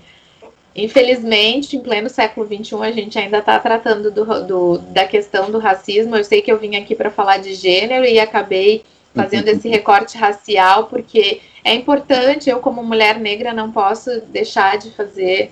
infelizmente, em pleno século XXI, a gente ainda está tratando do, do, da questão do racismo. Eu sei que eu vim aqui para falar de gênero e acabei fazendo esse recorte racial, porque é importante, eu como mulher negra não posso deixar de fazer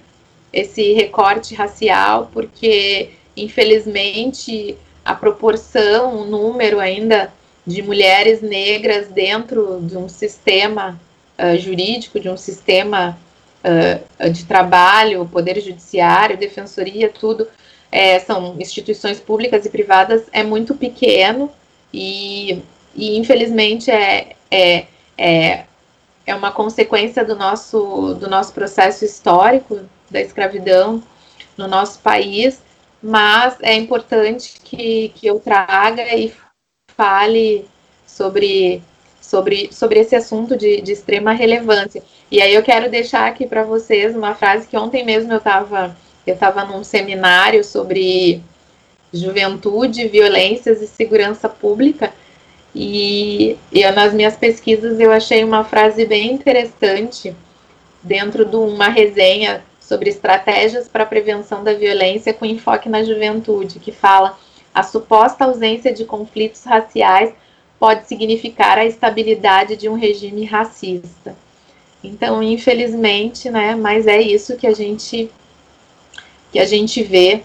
esse recorte racial, porque infelizmente a proporção, o número ainda de mulheres negras dentro de um sistema uh, jurídico, de um sistema uh, de trabalho, poder judiciário, defensoria, tudo, é, são instituições públicas e privadas, é muito pequeno e, e infelizmente é, é, é, é uma consequência do nosso, do nosso processo histórico da escravidão no nosso país, mas é importante que, que eu traga e fale sobre sobre, sobre esse assunto de, de extrema relevância. E aí eu quero deixar aqui para vocês uma frase que ontem mesmo eu estava eu estava num seminário sobre juventude, violências e segurança pública. E eu, nas minhas pesquisas eu achei uma frase bem interessante dentro de uma resenha sobre estratégias para a prevenção da violência com enfoque na juventude, que fala a suposta ausência de conflitos raciais pode significar a estabilidade de um regime racista. Então, infelizmente, né, mas é isso que a gente que a gente vê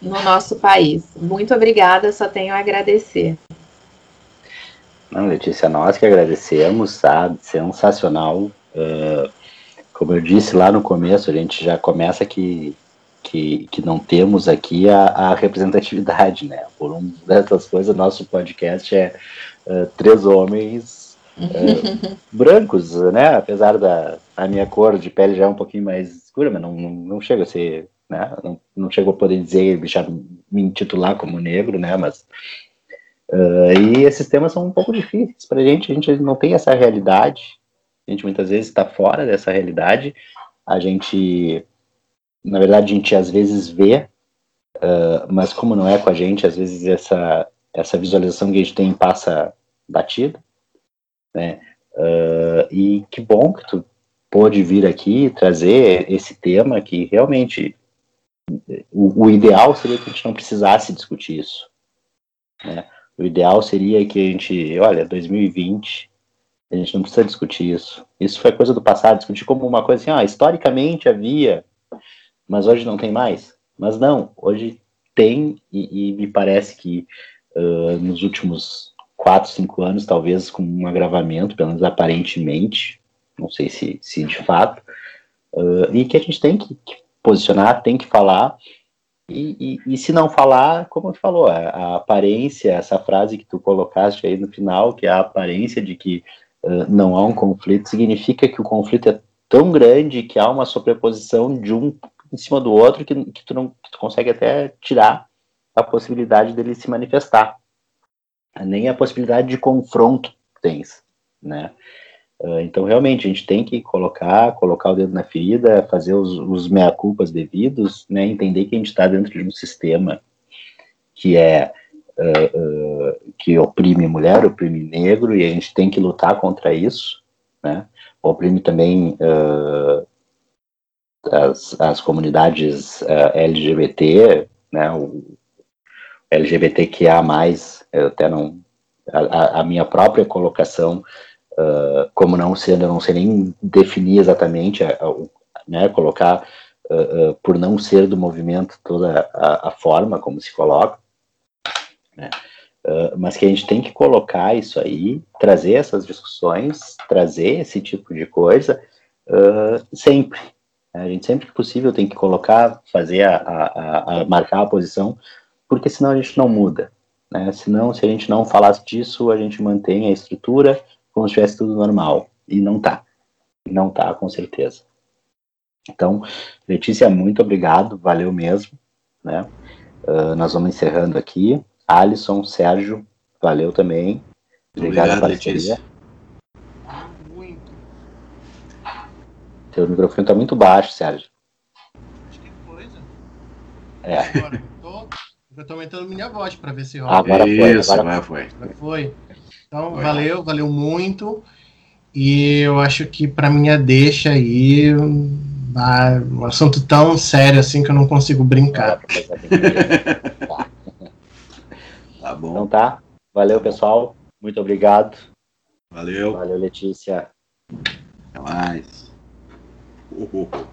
no nosso país. Muito obrigada, só tenho a agradecer. Não, Letícia, nós que agradecemos, sabe? Sensacional. Uh, como eu disse lá no começo, a gente já começa que que, que não temos aqui a, a representatividade, né? Por uma dessas coisas, nosso podcast é uh, três homens uh, brancos, né? Apesar da a minha cor de pele já é um pouquinho mais escura, mas não, não, não chega a ser, né? Não, não chegou a poder dizer, já me intitular como negro, né? Mas uh, e esses temas são um pouco difíceis para a gente. A gente não tem essa realidade. A gente muitas vezes está fora dessa realidade. A gente, na verdade, a gente às vezes vê, uh, mas como não é com a gente, às vezes essa essa visualização que a gente tem passa batida, né? Uh, e que bom que tu pôde vir aqui trazer esse tema que realmente o, o, ideal seria que a gente não precisasse discutir isso. Né? O ideal seria que a gente, olha, 2020, a gente não precisa discutir isso. Isso foi coisa do passado, discutir como uma coisa assim, ah, historicamente havia, mas hoje não tem mais. Mas não, hoje tem e, e me parece que uh, nos últimos quatro, cinco anos, talvez com um agravamento, pelo menos aparentemente, não sei se, se de fato, uh, e que a gente tem que, que posicionar, tem que falar, e, e, e, se não falar, como tu falou, a, a, aparência, essa frase que tu colocaste aí no final, que é a aparência de que uh, não há um conflito, significa que o conflito é tão grande que há uma sobreposição de um em cima do outro que, que, tu, não, que tu consegue até tirar a possibilidade dele se manifestar nem a possibilidade de confronto tens, né? Uh, então, realmente, a gente tem que colocar, colocar o dedo na ferida, fazer os, os meia-culpas devidos, né? Entender que a gente está dentro de um sistema que é uh, uh, que oprime mulher, oprime negro, e a gente tem que lutar contra isso, né? Oprime também as, as comunidades LGBT, né? O, LGBTQIA+, eu até não, a, a minha própria colocação, uh, como não sendo, eu não sei nem definir exatamente, a, a, né, colocar uh, uh, por não ser do movimento toda a forma como se coloca, né, mas que a gente tem que colocar isso aí, trazer essas discussões, trazer esse tipo de coisa sempre. A gente sempre que possível tem que colocar, fazer a, a, a marcar a posição porque senão a gente não muda. Né? Senão, se a gente não falasse disso, a gente mantém a estrutura como se estivesse tudo normal. E não tá. Não tá, com certeza. Então, Letícia, muito obrigado, valeu mesmo. Né? Uh, nós vamos encerrando aqui. Alisson, Sérgio, valeu também. Obrigado, obrigado Letícia. Teu microfone está muito baixo, Sérgio. Acho que coisa. É. Agora. Eu tô aumentando minha voz para ver se rola. Agora foi, Isso, agora foi. Agora foi. Então, foi. valeu, valeu muito. E eu acho que para minha deixa aí um assunto tão sério assim que eu não consigo brincar. tá bom. Então tá. Valeu, pessoal. Muito obrigado. Valeu. Valeu, Letícia. Até mais. Oh, oh, oh.